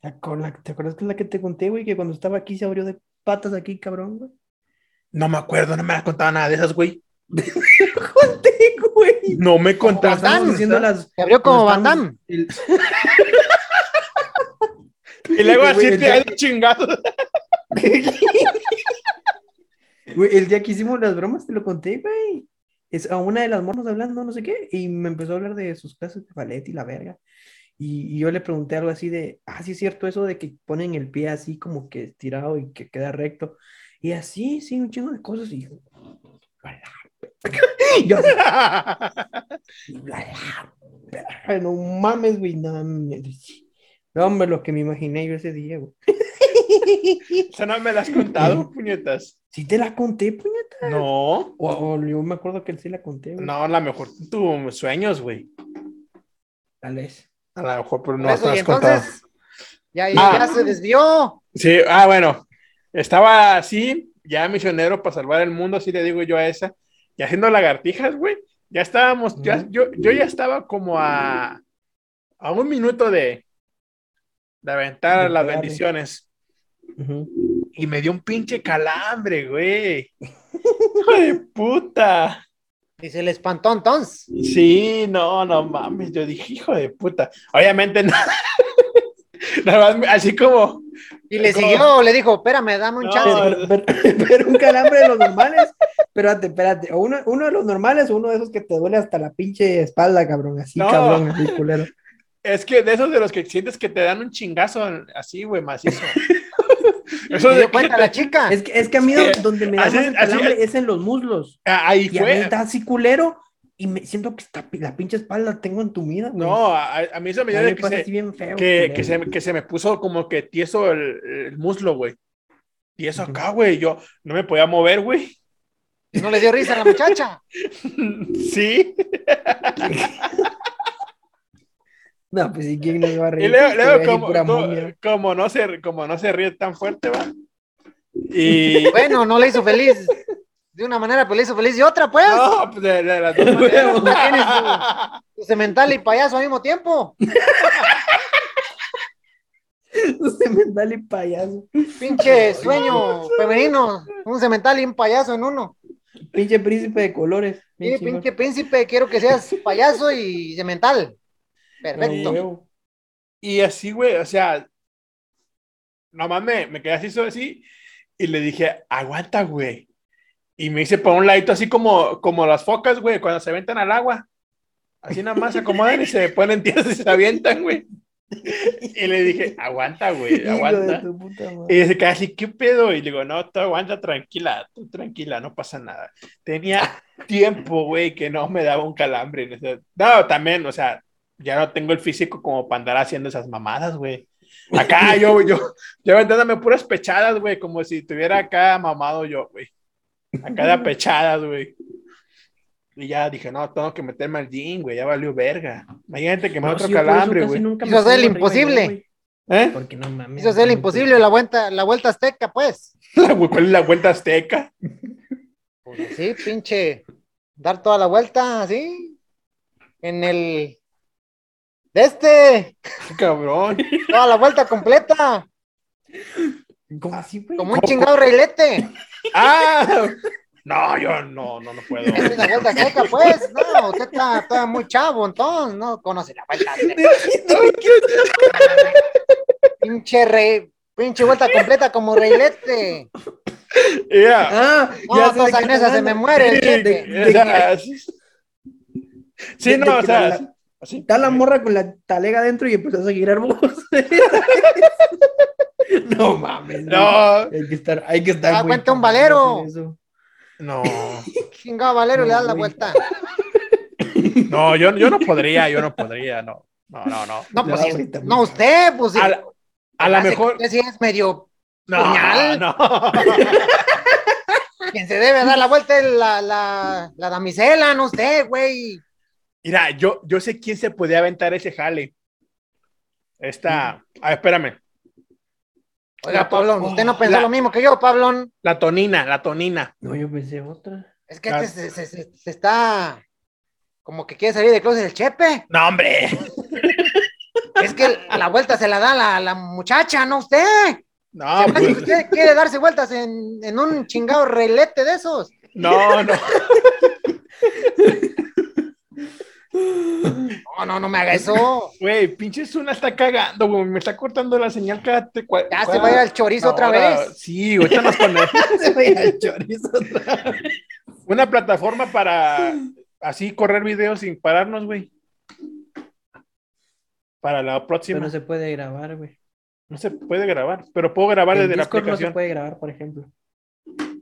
¿Te acuerdas que es la que te conté, güey? Que cuando estaba aquí se abrió de patas aquí, cabrón, güey. No me acuerdo, no me has contado nada de esas, güey. Conté, güey. No me contaste. Las. Se abrió como Van Damme. Y luego así el te chingados. el- Güey, el día que hicimos las bromas te lo conté, güey. Es a una de las morras hablando, no sé qué, y me empezó a hablar de sus clases de ballet y la verga. Y, y yo le pregunté algo así de, ah, sí es cierto eso de que ponen el pie así como que estirado y que queda recto. Y así, sí, un chingo de cosas. Y yo. Yo así, "A la verga, no mames, güey, no mames. No, hombre, lo que me imaginé yo ese día, güey. Eso no me las has contado, puñetas. Sí te la conté, puñeta. No, O, o yo me acuerdo que sí la conté, güey. no, a lo mejor tus sueños, güey. Tal vez. A lo mejor, pero no eso, has contado. ya, ya, Ah. ya se desvió. Sí, ah, bueno, estaba así, ya misionero para salvar el mundo, así le digo yo a esa, y haciendo lagartijas, güey. Ya estábamos, ya, yo, yo ya estaba como a, a un minuto de, de aventar De las bendiciones. Ujú. Y me dio un pinche calambre, güey. Hijo de puta. Y se le espantó entonces. Sí, no, no mames. Yo dije, hijo de puta. Obviamente, no. Nada más, así como, Y le siguió, le dijo, espérame, dame un No, chance. Pero, pero- pero un calambre de los normales. Espérate, espérate. Uno, uno de los normales uno de esos que te duele hasta la pinche espalda, cabrón. Así, No. cabrón, así, culero. es que de esos de los que sientes que te dan un chingazo así, güey, macizo. Eso de cuenta la chica. Es que, es que a mí Sí. donde me da Así- más el calambre es en los muslos. Ah, Ahí Y a mí fue. está así culero y me siento que está, la pinche espalda tengo entumida. güey. No, a, a mí eso me A que se, así bien feo. que, se, que se me puso como que tieso el, el muslo, güey. Tieso acá, güey. Yo no me podía mover, güey. No le dio risa a la muchacha. sí. No, pues sí, ¿quién nos va a reír? Y luego, como, no se, como no se ríe tan fuerte, va. Y. Bueno, no le hizo feliz de una manera, pero le hizo feliz de otra, pues. no, pues de, de las dos maneras. Tienes tu- tu Cemental y payaso al mismo tiempo. Un cemental y payaso. Pinche sueño femenino, un cemental y un payaso en uno. Pinche príncipe de colores. Chingón. pinche príncipe, quiero que seas payaso y cemental. Perfecto. Y así, güey, o sea, nomás me, me quedé así, así, y le dije, aguanta, güey. Y me hice por un ladito, así como, como las focas, güey, cuando se aventan al agua. Así nada más se acomodan y se ponen tiras y se avientan, güey. Y le dije, aguanta, güey, aguanta. Y dice casi, ¿qué pedo? Y le digo, no, tú aguanta, tranquila, tú tranquila, no pasa nada. Tenía tiempo, güey, que no me daba un calambre. No, también, o sea, ya no tengo el físico como para andar haciendo esas mamadas, güey. Acá yo, yo, yo aventándome puras pechadas, güey, como si tuviera acá mamado yo, güey. Acá de pechadas, güey. Y ya dije, no, tengo que meterme al gym, güey, ya valió verga. Hay gente que me da No, otro sí, eso calambre, güey. Hizo hacer el imposible. ¿Eh? Porque no mames. Hizo hacer el imposible, la vuelta, la vuelta azteca, pues. La, ¿Cuál es la vuelta azteca? Pues sí, pinche. Dar toda la vuelta, así. En el. De este. Cabrón. Toda la vuelta completa. ¿Cómo así, güey? Como un chingado reilete. ¡Ah! No, yo no, no, no puedo. Es la vuelta azteca, pues. No, usted está, está muy chavo, entonces no conoce la vuelta. Pinche re. Pinche vuelta completa como reilete. Ya. Ah, No, ya de en esa estás se me muere el Sí, o sea, sí, Sí, De- no, de o sea, la- así. Está la morra con la talega adentro y empezó a seguir arbos. no mames. No. Hay que estar, hay que estar. Ah, muy cuenta un valero. no, Chingado Valero le No, das la güey. vuelta. no, yo, yo no podría, yo no podría, no, no, no, no. No, Le pues da no usted, pues sí. A la, a la mejor, Usted sí es medio. no, puñal. no. Quien se debe dar la vuelta es la, la, la damisela, no usted, güey. Mira, yo, yo sé quién se podía aventar ese jale. Esta, ah, espérame, Oiga, Pablo, Oh, usted no pensó la- lo mismo que yo, Pablo. la tonina, la tonina. No, yo pensé otra. Es que este se, se- se- se está como que quiere salir de closet el chepe. No, hombre. Es que la vuelta se la da la, la muchacha, no usted. No, Se me hace que pues, usted quiere darse vueltas en, en un chingado relete de esos. no, no. No, no, no me haga eso. Güey, pinche Zuna está cagando, güey. Me está cortando la señal cada. te- cua- Ya se va a ir al chorizo otra vez. Sí, ahorita nos ponemos Se va a ir al chorizo otra vez. una plataforma para así correr videos sin pararnos, güey. Para la Pero próxima. no No se, se puede grabar, güey. puede grabar, pero puedo grabar En desde la Discord no se aplicación. puede grabar, por ejemplo.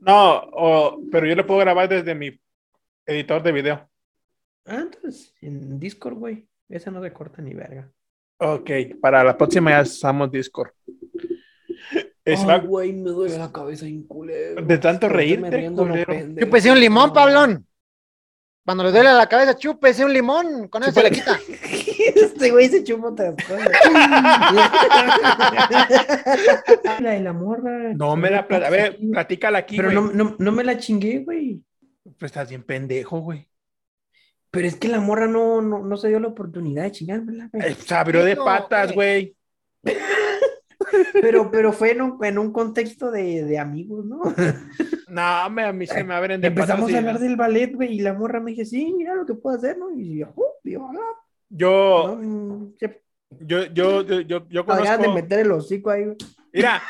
No, o- pero yo lo puedo grabar desde mi editor de video. Ah, entonces, en Discord, güey. Esa no se corta ni verga. Ok, para la próxima ya usamos Discord. Es- Ay, güey, me duele la cabeza bien culero. De tanto reírte, culero. Chúpese un limón, Pablón. Cuando le duele la cabeza, chúpese un limón. Con eso se le quita. Este güey se chupa otras cosas. la de la morra. no me la A ver, platícala aquí, Pero no, no, no me la chingué, güey. Pues estás bien pendejo, güey. Pero es que la morra no, no, no se dio la oportunidad de chingármela, güey. Eh, Se abrió de No, patas, güey. Pero, pero fue en un, en un contexto de, de amigos, ¿no? No, me, a mí se me abren de Empezamos patas. a y- hablar del ballet, güey, y la morra me dice, sí, mira lo que puedo hacer, ¿no? Y yo, ah, Yo, no, mm, yo, yo, yo, yo, yo podrían de conozco. meter el hocico ahí, güey. Mira,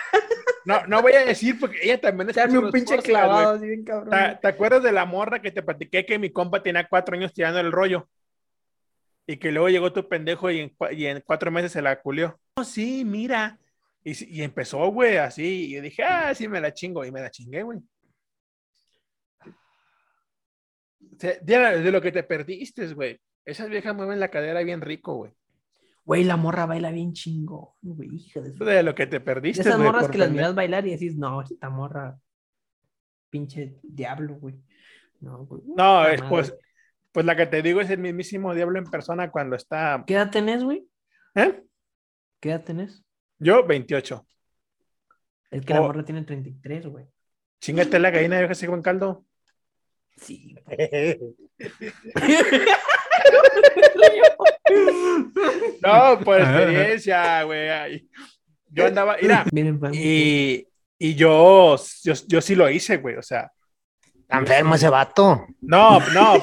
no, no voy a decir porque ella también es un pinche clavado así bien cabrón. ¿Te, te acuerdas de la morra que te platiqué que mi compa tenía cuatro años tirando el rollo? Y que luego llegó tu pendejo y en, y en cuatro meses se la culió. Oh, sí, mira. Y, y empezó, güey, así. Y yo dije, ah, sí, me la chingo. Y me la chingué, güey. De, de lo que te perdiste, güey. Esas viejas mueven la cadera bien rico, güey. Güey, la morra baila bien chingón, güey, hija de su... De lo que te De perdiste, esas morras que las miras bailar y decís, no, esta morra, pinche diablo, güey. No, güey. No, es, pues, pues la que te digo es el mismísimo diablo en persona cuando está. ¿Qué edad tenés, güey? ¿Eh? ¿Qué edad tenés? Yo, 28. Es que la Oh. morra tiene 33, güey. Chingate la gallina de ese buen caldo. Sí, No, por experiencia, güey. yo andaba, mira, y, y yo, yo, yo sí lo hice, güey, o sea, Está enfermo ese vato. no, no,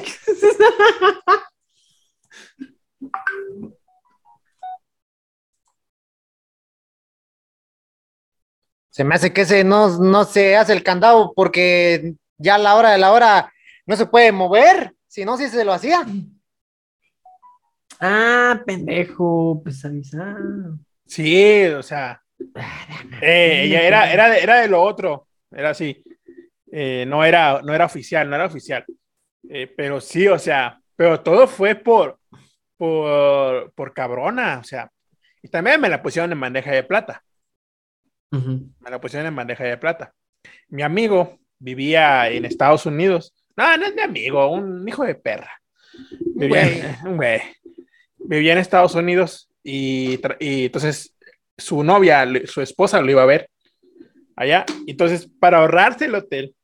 Se me hace que ese no, no se hace el candado porque ya a la hora de la hora no se puede mover. Si no, sí se lo hacía. Ah, pendejo, pues sí, o sea, eh, ella era, era, de, era de lo otro, era así, Eh, no, era, no era oficial, no era oficial, Eh, pero sí, o sea, pero todo fue por, por, por cabrona, o sea, y también me la pusieron en bandeja de plata. Me la pusieron en bandeja de plata. Mi amigo vivía en Estados Unidos. No, no es mi amigo, un hijo de perra. Vivía, güey. Vivía en Estados Unidos y, y entonces su novia, su esposa lo iba a ver allá. Entonces, para ahorrarse el hotel,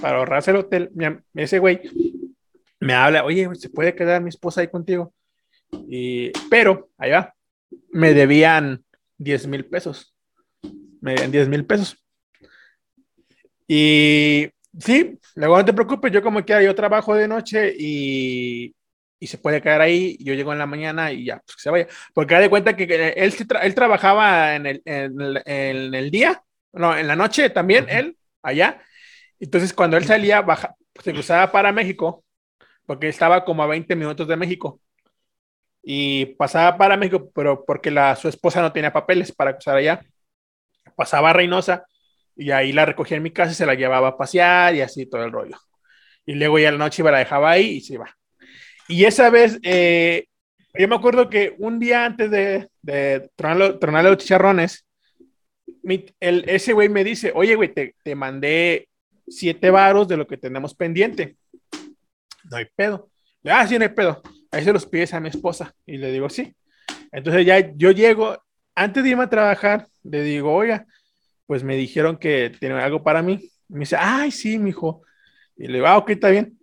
para ahorrarse el hotel, ese güey me habla, oye, ¿se puede quedar mi esposa ahí contigo? Y, pero, allá, me debían 10 mil pesos me dieron 10 mil pesos. Y sí, luego no te preocupes, yo como quiera, yo trabajo de noche y, y se puede quedar ahí, yo llego en la mañana y ya, pues que se vaya. Porque da de cuenta que que él, él trabajaba en el, en, el, en el día, no, en la noche también, él, allá. Entonces cuando él salía, baja, se cruzaba para México, porque estaba como a 20 minutos de México. Y pasaba para México, pero porque la, su esposa no tenía papeles para cruzar allá pasaba a Reynosa y ahí la recogía en mi casa y se la llevaba a pasear y así todo el rollo. Y luego ya la noche iba, la dejaba ahí y se iba. Y esa vez, eh, yo me acuerdo que un día antes de, de tronarle los chicharrones, el, ese güey me dice, oye, güey, te, te mandé siete varos de lo que tenemos pendiente. No hay pedo. Ah, sí, no hay pedo. Ahí se los pides a mi esposa. Y le digo, sí. Entonces ya yo llego, antes de irme a trabajar, le digo, oiga, pues me dijeron que tienen algo para mí. Y me dice, ay, sí, mijo. Y le digo, ah, ok, está bien.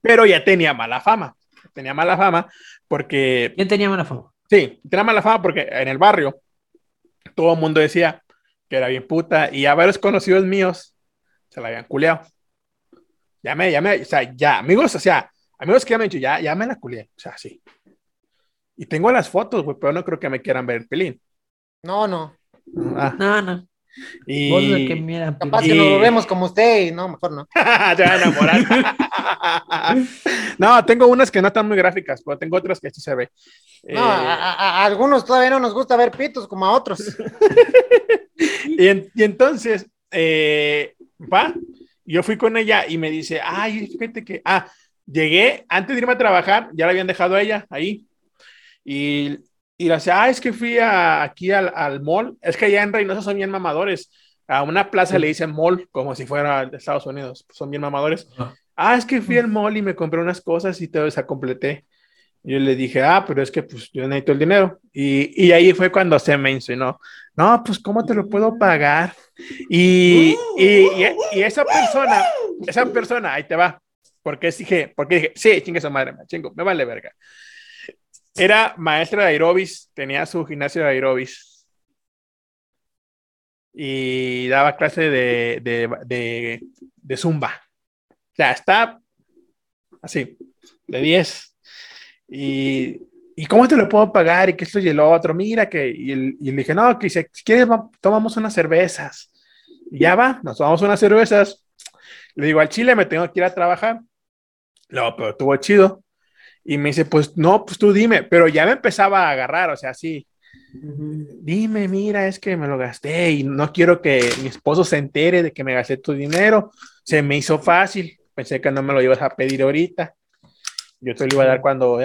Pero ya tenía mala fama. Tenía mala fama porque, Yo tenía mala fama. sí, tenía mala fama porque en el barrio todo el mundo decía que era bien puta y a varios conocidos míos se la habían culeado. Ya me, ya me, o sea, ya, amigos, o sea, amigos que ya me han dicho, ya, ya me la culeé, o sea, sí. Y tengo las fotos, güey, pero no creo que me quieran ver el pelín. No, no. Ah, No, no. Y... Vos de que mira, Capaz Y- que nos lo vemos como usted y no, mejor no. Te va a enamorar. no, tengo unas que no están muy gráficas, pero tengo otras que sí se ve. No, Eh, a, a- a algunos todavía no nos gusta ver pitos como a otros. y, en- y entonces, eh, va, yo fui con ella y me dice, ay, fíjate que, ah, llegué, antes de irme a trabajar, ya la habían dejado a ella ahí. Y, y la decía, ah, es que fui a- aquí al, al mall, es que allá en Reynosa son bien mamadores. A una plaza le dicen mall, como si fuera de Estados Unidos, son bien mamadores. Ajá. Ah, es que fui al mall y me compré unas cosas y todo esa completé. Yo le dije, ah, pero es que pues yo necesito el dinero. Y, y ahí fue cuando se me insinuó, no, pues ¿cómo te lo puedo pagar? Y, y, y- esa persona, esa persona, ahí te va. Porque dije, porque dije, sí, chingue su madre, me chingo, me vale verga. Era maestra de aerobis, tenía su gimnasio de aerobis. Y daba clase de, de, de, zumba. O sea, está así, de 10. Y, ¿y cómo te lo puedo pagar? Y que esto y el otro, mira que, y, le dije, no, que si, quieres, tomamos unas cervezas. Y ya va, nos tomamos unas cervezas. Le digo, al chile me tengo que ir a trabajar. No, pero estuvo chido. Y me dice, pues no, pues tú dime, pero ya me empezaba a agarrar, o sea, sí, dime, mira, es que me lo gasté y no quiero que mi esposo se entere de que me gasté tu dinero. Se me hizo fácil, pensé que no me lo ibas a pedir ahorita. Yo te lo iba a dar cuando...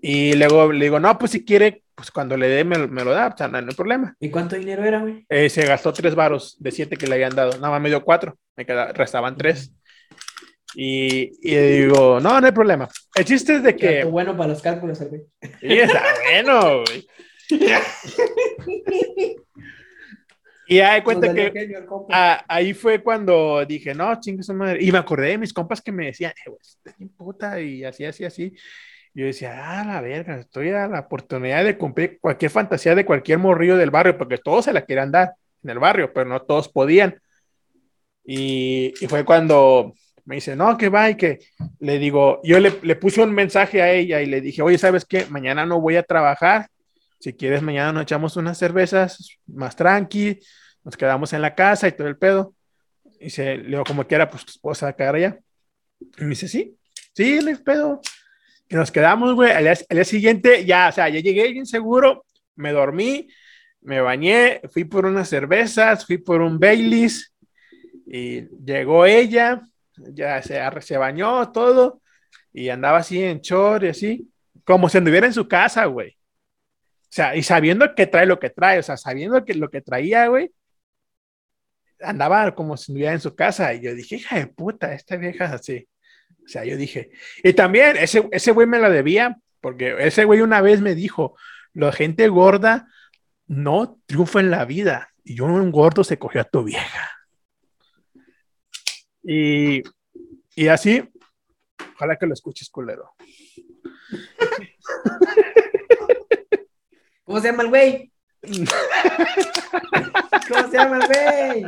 Y luego le digo, no, pues si quiere, pues cuando le dé me, me lo da, o sea, no, no hay problema. ¿Y cuánto dinero era, güey? Eh, se gastó tres varos de siete que le habían dado, nada más me dio cuatro, me queda, restaban tres. Y, y digo, no, no hay problema. El chiste es de que... bueno para los cálculos, el güey. Sí, está bueno, güey. Y ya de cuenta que genio ah, ahí fue cuando dije, no, chingue su madre. Y me acordé de mis compas que me decían, eh, güey, estás bien puta y así, así, así. Yo decía, ah, la verga, estoy a la oportunidad de cumplir cualquier fantasía de cualquier morrillo del barrio, porque todos se la querían dar en el barrio, pero no todos podían. Y, y fue cuando me dice, no, que va y que le digo, yo le, le puse un mensaje a ella y le dije, oye, ¿sabes qué? Mañana no voy a trabajar. Si quieres, mañana nos echamos unas cervezas más tranqui, nos quedamos en la casa y todo el pedo. Y se, le digo, como quiera, pues a quedar allá. Y me dice, sí, sí, hay pedo. Y nos quedamos, güey. Al al día siguiente, ya, o sea, ya llegué bien seguro, me dormí, me bañé, fui por unas cervezas, fui por un Baileys y llegó ella, ya se, se bañó todo y andaba así en short y así, como si anduviera en su casa, güey. O sea, y sabiendo que trae lo que trae, o sea, sabiendo que lo que traía, güey, andaba como si estuviera en su casa. Y yo dije, hija de puta, esta vieja así. O sea, yo dije, y también ese, ese güey me la debía, porque ese güey una vez me dijo, la gente gorda no triunfa en la vida. Y yo un gordo se cogió a tu vieja. Y, y así, ojalá que lo escuches, culero. ¿Cómo se llama el güey? ¿Cómo se llama el güey?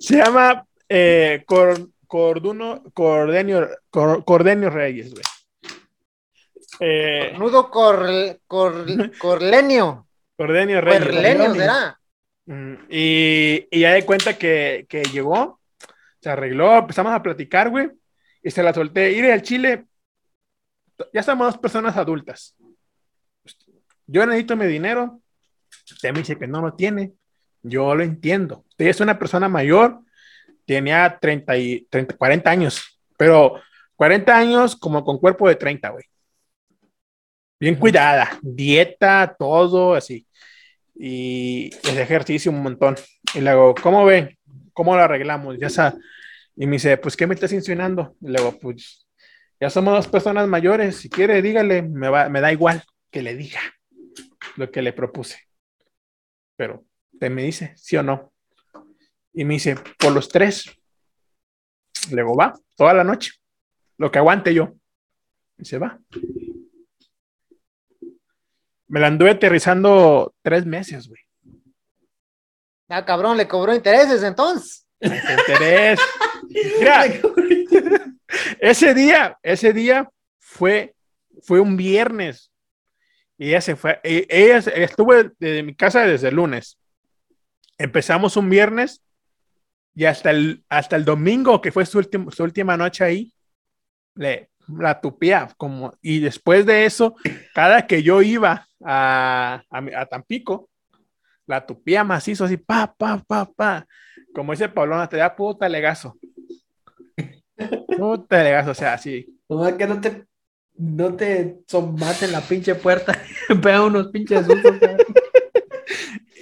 Se llama eh, Cor- Corduno, Cordenio, Cor- Cordenio Reyes, güey. Eh, Nudo cor, cor- corlenio. Cordenio Reyes. Corlenio Corlenio. será. Mm, Y, y ya de cuenta que, que llegó, se arregló, empezamos a platicar, güey, y se la solté. Ir al Chile, ya somos dos personas adultas. Yo necesito mi dinero, usted me dice que no lo tiene, yo lo entiendo. Usted es una persona mayor, tenía 30 y 30, 40 años, pero 40 años como con cuerpo de 30, güey. Bien cuidada, dieta, todo así y el ejercicio un montón. Y luego, ¿cómo ven? ¿Cómo lo arreglamos? Ya está. Y me dice, pues, ¿qué me estás insinuando? Y luego, pues, ya somos dos personas mayores. Si quiere, dígale, me, va, me da igual que le diga lo que le propuse. Pero, te me dice, sí o no. Y me dice, por los tres. Luego va, toda la noche. Lo que aguante yo. Y se va. Me la anduve aterrizando tres meses, güey. Ah, cabrón, le cobró intereses entonces. Interés. Mira, ese día, ese día fue, fue un viernes. Y ella se fue. e- Ella estuvo desde mi casa desde el lunes. Empezamos un viernes y hasta el, hasta el domingo, que fue su, último- su última noche ahí, le, la tupía. Como, y después de eso, cada que yo iba a, a, a Tampico, la tupía macizo, así, pa, pa, pa, pa. Como dice Pablona, te da puta legazo. Puta legazo, o sea, así. Nomás que no te, no te en la pinche puerta. Pega unos pinches sustos.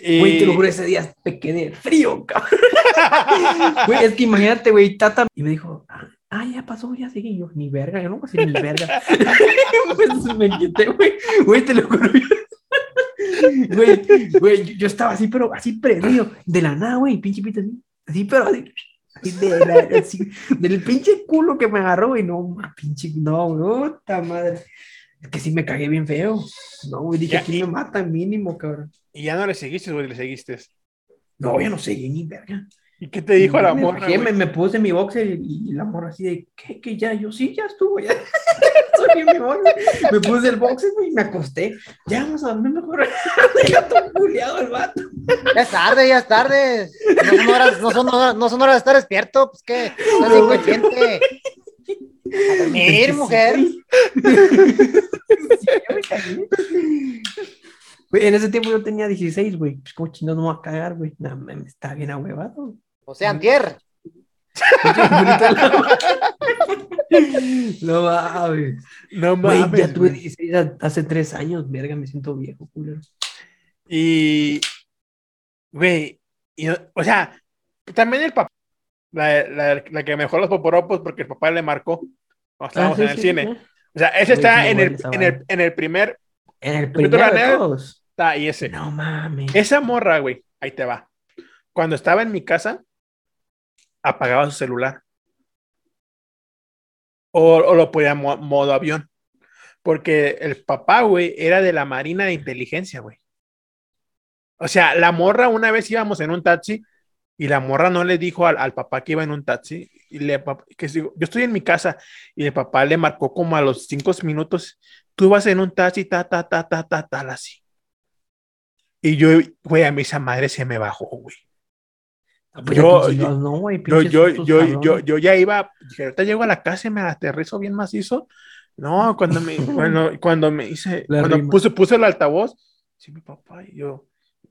Y... Güey, te lo juro, ese día me quedé frío, cabrón. Güey, es que imagínate, güey, Tata. Y me dijo, ah, ah, ya pasó, ya seguí. Yo, ni verga, yo no voy a decir ni verga. pues me quité, güey. Güey, te lo juro. Güey, güey, yo, yo estaba así, pero así prendido. De la nada, güey, pinche pita así. Así, pero así. Así de la- así, del pinche culo que me agarró, güey. No, pinche, no, puta madre. Es que sí me cagué bien feo. No, güey, dije, Ya, aquí y- me matan mínimo, cabrón. Y ya no le seguiste, güey, le seguiste. No, yo no seguí ni verga. ¿Y qué te dijo la me, morra? me, me puse mi boxer y, y la morra así de, ¿qué? Que ya, yo sí, ya estuvo, ya. En mi boxer. Me puse el boxer, güey, y me acosté. Ya vamos a dormir mejor. Deja todo culiado el vato. Ya es tarde, ya es tarde. No son horas, no son horas, no son horas de estar despierto, pues qué, estás No, inconsciente. A dormir, mujer. Sí, ya me cagué. Güey, en ese tiempo yo tenía 16, güey. Pues, ¿cómo chingados no me voy a cagar, güey? No, me está bien ahuevado. O sea, antier. No mames. No mames. ya tuve güey. 16 a- hace tres años, verga, me siento viejo, culero. Y, güey, o sea, también el papá, la, la, la que mejor los poporopos porque el papá le marcó cuando estábamos Ah, sí, en el sí, cine. O sea, ese está en el, en, el, en el primer, En el de todos. está y ese. No mames. Esa morra, güey, ahí te va. Cuando estaba en mi casa, apagaba su celular. O, lo ponía modo avión. porque el papá, güey, era de la Marina de Inteligencia, güey. O sea, la morra, una vez íbamos en un taxi y la morra no le dijo al, papá que iba en un taxi y le que yo estoy en mi casa y el papá le marcó como a los cinco minutos, tú vas en un taxi, ta, ta, ta, ta, ta, tal, así. Y yo, güey, a mí esa madre se me bajó, güey. Pues Yo- no, Yo, yo, sustos yo, yo, yo ya iba, dije, ahorita llego a la casa y me aterrizo bien macizo. No, cuando me, cuando, cuando me hice, La cuando rima. puse, puse el altavoz, sí, mi papá, y yo,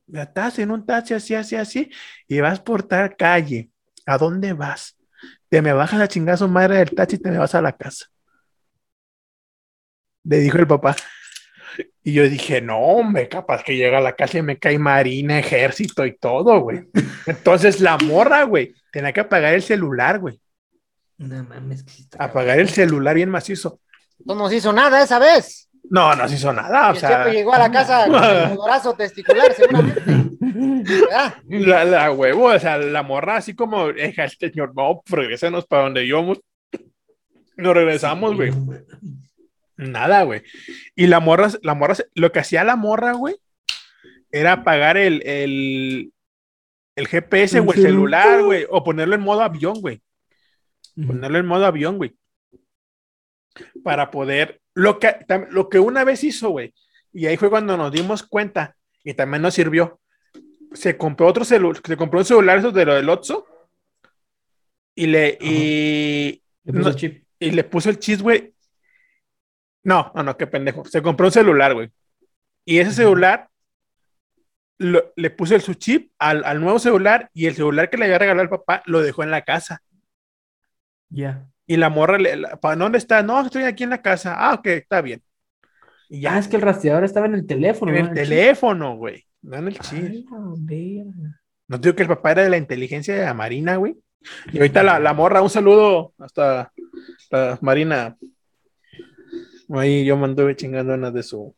ya estás en un taxi así, así, así, y vas por tal calle. ¿A dónde vas? Te me bajas a chingazo madre del taxi y te me vas a la casa. Le dijo el papá. Y yo dije, no, hombre, capaz que llega a la casa y me cae marina, ejército y todo, güey. Entonces la morra, güey, tenía que apagar el celular, güey. No mames, que Apagar el celular bien macizo. No nos hizo nada esa vez. No, no se hizo nada, o sea, llegó a la casa con el brazo testicular, seguramente. ¿Verdad? la, la huevo, o sea, la morra así como, "Eja, este señor, no, regresenos para donde íbamos. Nos regresamos, güey. Nada, güey. Y la morra, la morra, lo que hacía la morra, güey, era apagar el, el, el GPS o el El celular, güey, o ponerlo en modo avión, güey. Ponerlo en modo avión, güey. Para poder, lo que, lo que una vez hizo, güey, y ahí fue cuando nos dimos cuenta, y también nos sirvió. Se compró otro celular, se compró un celular de lo del Otso, y le, y, no- chip. y le puso el chis, güey. No, no, no, qué pendejo. Se compró un celular, güey. Y ese celular lo- le puso el su chip al, al nuevo celular y el celular que le había regalado el papá lo dejó en la casa. Ya. Y la morra, le, la- ¿para dónde está? No, estoy aquí en la casa. Ah, ok, está bien. Y Ya ya es que el rastreador estaba en el teléfono. en el chip. teléfono, güey. No en el chip. Ay, la verga. No digo que el papá era de la inteligencia de la Marina, güey. Y ahorita la, la morra, un saludo hasta la Marina. Ahí yo me anduve chingando una de su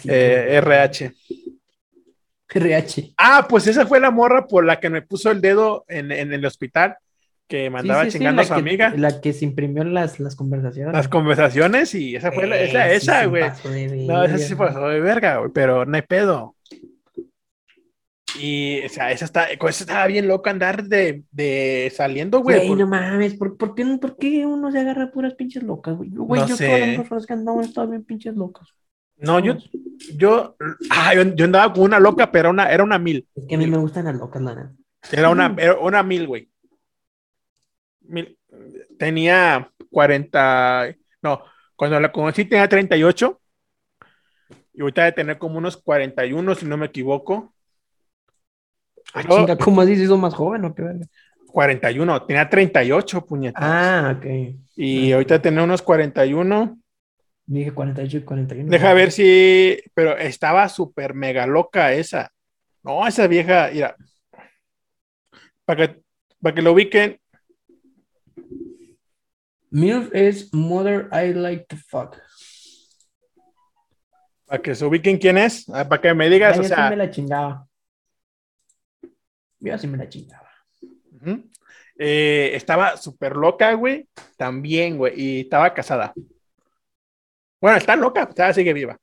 Sí, eh, RH. RH. Ah, pues esa fue la morra por la que me puso el dedo en, en el hospital, que me andaba Sí, sí, sí, chingando a su que- amiga. La que se imprimió las, las conversaciones. Las conversaciones y esa fue la, esa, Eh, esa, güey. No, esa sí pasó de verga, güey, pero no hay pedo. Y, o sea, esa, está, esa estaba bien loca andar de, de saliendo, güey. Güey, por- no mames, ¿por, por, qué, ¿por qué uno se agarra puras pinches locas, güey? No yo sé. todas las personas que andaban estaban bien pinches locas. No, yo, yo, ah, yo, yo andaba con una loca, pero era una, era una mil. Es que a mí me gustan las locas, la neta. Era una, era una mil, güey. Mil. Tenía 40, no, cuando la conocí tenía 38. Y ahorita de tener como unos 41, si no me equivoco. Ah, chinga, ¿cómo así? ¿Se hizo más joven o qué verga? 41, tenía 38, puñetas. Ah, ok. y ahorita tenía unos 41. Dije 48 y 41. Deja ver si, pero estaba súper mega loca esa. No, esa vieja, mira, para que, para que lo ubiquen, MILF es Mother I Like to Fuck. para que se ubiquen quién es, ah, para que me digas, Ah, o sea, me la chingaba. Yo sí me la chingaba. Eh, estaba súper loca, güey, también, güey, y estaba casada. Bueno, está loca, está, sigue viva.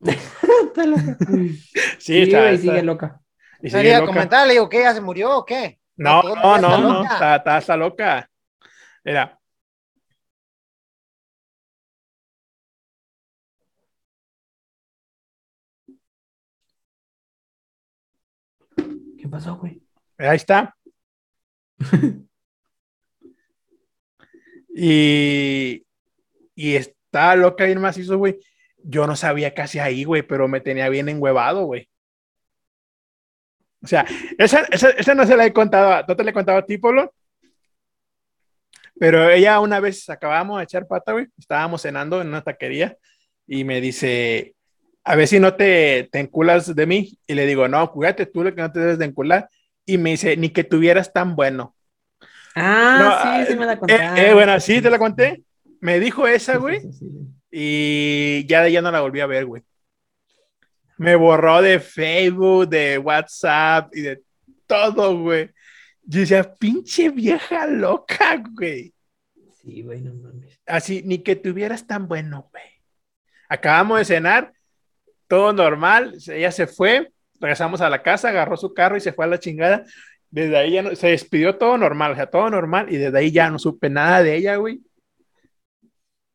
Está loca. Sí, Sí, está, está- sigue loca. y sigue Quería loca. comentar, le digo, ¿qué? ¿Ya se murió o qué? No, no, está no, no, está, está, está loca. Mira, pasó, güey? ahí está. y, y está loca bien macizo, güey. Yo no sabía casi ahí, güey, pero me tenía bien enguevado, güey. O sea, esa, esa, esa no se la he contado, no te la he contado a ti, Polo. Pero ella una vez acabamos de echar pata, güey. Estábamos cenando en una taquería y me dice, a ver si no te, te enculas de mí. Y le digo, no, cuídate tú, lo que no te debes de encular. Y me dice, ni que tuvieras tan bueno. Ah, No, sí, sí me la Eh, contaste. eh, bueno, sí, te la conté. Me dijo esa, güey. sí, sí. Y ya ella no la volví a ver, güey. Me borró de Facebook, de WhatsApp y de todo, güey. Yo decía, pinche vieja loca, güey. Sí, güey, no mames. Así, ni que tuvieras tan bueno, güey. Acabamos de cenar, todo normal, ella se fue, regresamos a la casa, agarró su carro y se fue a la chingada. Desde ahí ya no, se despidió todo normal, o sea, todo normal, y desde ahí ya no supe nada de ella, güey.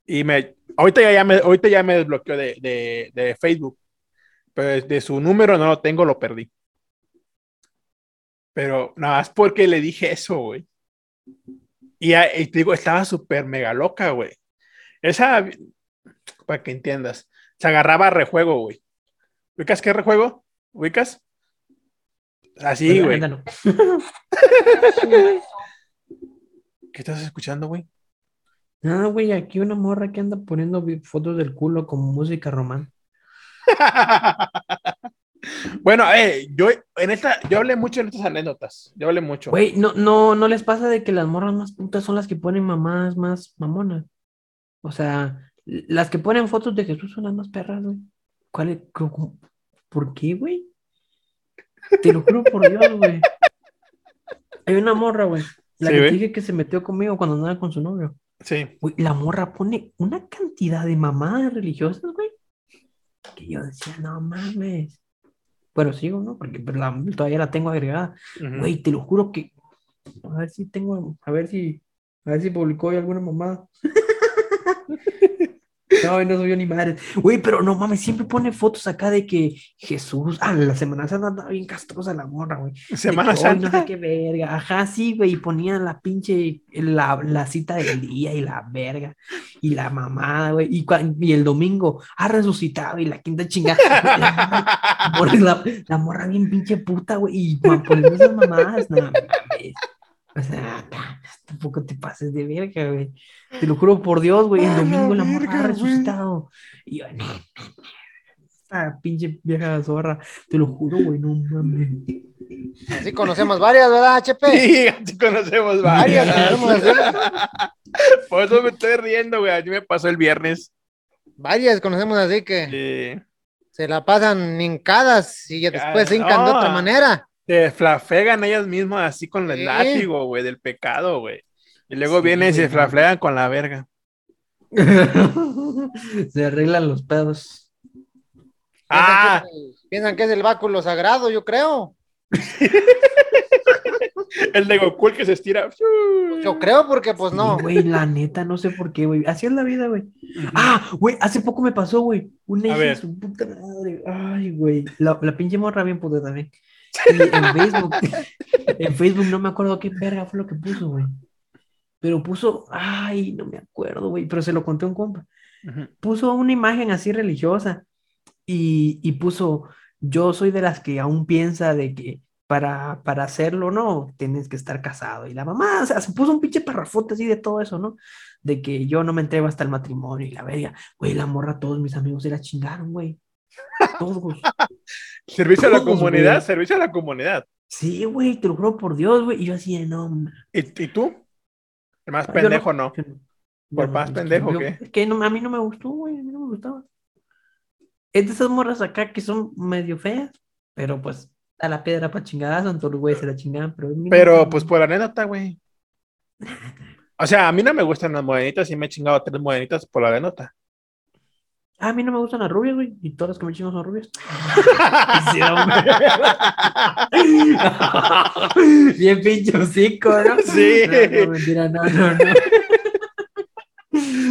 Y me, ahorita ya, me, ahorita ya me desbloqueó de, de, Facebook, pero de, su número no lo tengo, lo perdí. Pero nada más porque le dije eso, güey. Y, y te digo, estaba súper mega loca, güey. Esa, para que entiendas, se agarraba a rejuego, güey. ¿Ubicas qué rejuego? ¿Ubicas? Así, güey. Ándalo. ¿Qué estás escuchando, güey? Ah, güey, aquí una morra que anda poniendo fotos del culo como música román. bueno, eh, yo en esta, yo hablé mucho en estas anécdotas. Yo hablé mucho. Güey, no, no, no les pasa de que las morras más putas son las que ponen mamás más mamonas. O sea, las que ponen fotos de Jesús son las más perras, güey. ¿Cuál es? ¿Por qué, güey? Te lo juro por Dios, güey. Hay una morra, güey. La Sí, que te dije que se metió conmigo cuando andaba con su novio. Sí. Güey, la morra pone una cantidad de mamadas religiosas, güey. Que yo decía, no mames. Bueno, sigo, ¿no? Porque pues, la- todavía la tengo agregada. Ujú. Güey, te lo juro que. A ver si tengo. A ver si. A ver si publicó hoy alguna mamada. No, no subió ni madre. Güey, pero no mames, siempre pone fotos acá de que Jesús. Ah, la Semana Santa andaba bien castrosa la morra, güey. Semana que hoy No Santa. sé qué verga. Ajá, sí, güey. Y ponían la pinche. La, la cita del día y la verga. Y la mamada, güey. Y, el domingo. Ha resucitado y la quinta chingada. La morra, la, la morra bien pinche puta, güey. Y poniendo esas mamadas, no mames. O sea, tampoco te pases de verga, güey. Te lo juro por Dios, güey. El A la domingo la morra ha resucitado. Y yo, no. Esta pinche vieja zorra. Te lo juro, güey, no mames. Así conocemos varias, ¿verdad, HP? Sí, así conocemos Varias varias. conocemos así. Por eso me estoy riendo, güey. A mí me pasó el viernes. Varias conocemos así que Eh, se la pasan hincadas y ya después se hincan de otra manera. Se flafegan ellas mismas así con el látigo, güey, del pecado, güey. Y luego Sí, vienen y se flaflegan con la verga. Se arreglan los pedos. Ah, Piensan que, es el- piensan que es el báculo sagrado, yo creo. el de Goku el que se estira. Yo creo porque pues no. Sí, güey, la neta, no sé por qué, güey. Así es la vida, güey. Ah, güey, hace poco me pasó, güey. Una hija su puta madre. Ay, güey. La, la pinche morra bien puta también. Y en Facebook, en Facebook no me acuerdo qué verga fue lo que puso, güey. Pero puso, ay, no me acuerdo, güey. Pero se lo conté a un compa. Puso una imagen así religiosa y, y puso, yo soy de las que aún piensa de que para, para hacerlo, no, tienes que estar casado. Y la mamá, o sea, se puso un pinche parrafote así de todo eso, ¿no? De que yo no me entrego hasta el matrimonio y la verga. Güey, la morra, todos mis amigos se la chingaron, güey. Todos. Servicio a la Todos, comunidad, güey. servicio a la comunidad. Sí, güey, te lo juro por Dios, güey. Y yo así de, no, ¿Y, y tú? El más yo pendejo, no. ¿Por más pendejo yo- qué? Que no, a mí no me gustó, güey, a mí no me gustaba. Es de esas morras acá que son medio feas, pero pues a la piedra para chingadazo, entonces los güeyes se la chingaban, pero... Pero pues por anécdota, güey. O sea, a mí no me gustan las modenitas y me he chingado tres modenitas por la anécdota. Ah, A mí no me gustan las rubias, güey, y todas las que me chingan son rubias. Bien pinche hocico, ¿no? Sí. No, no, mentira, no, no, no.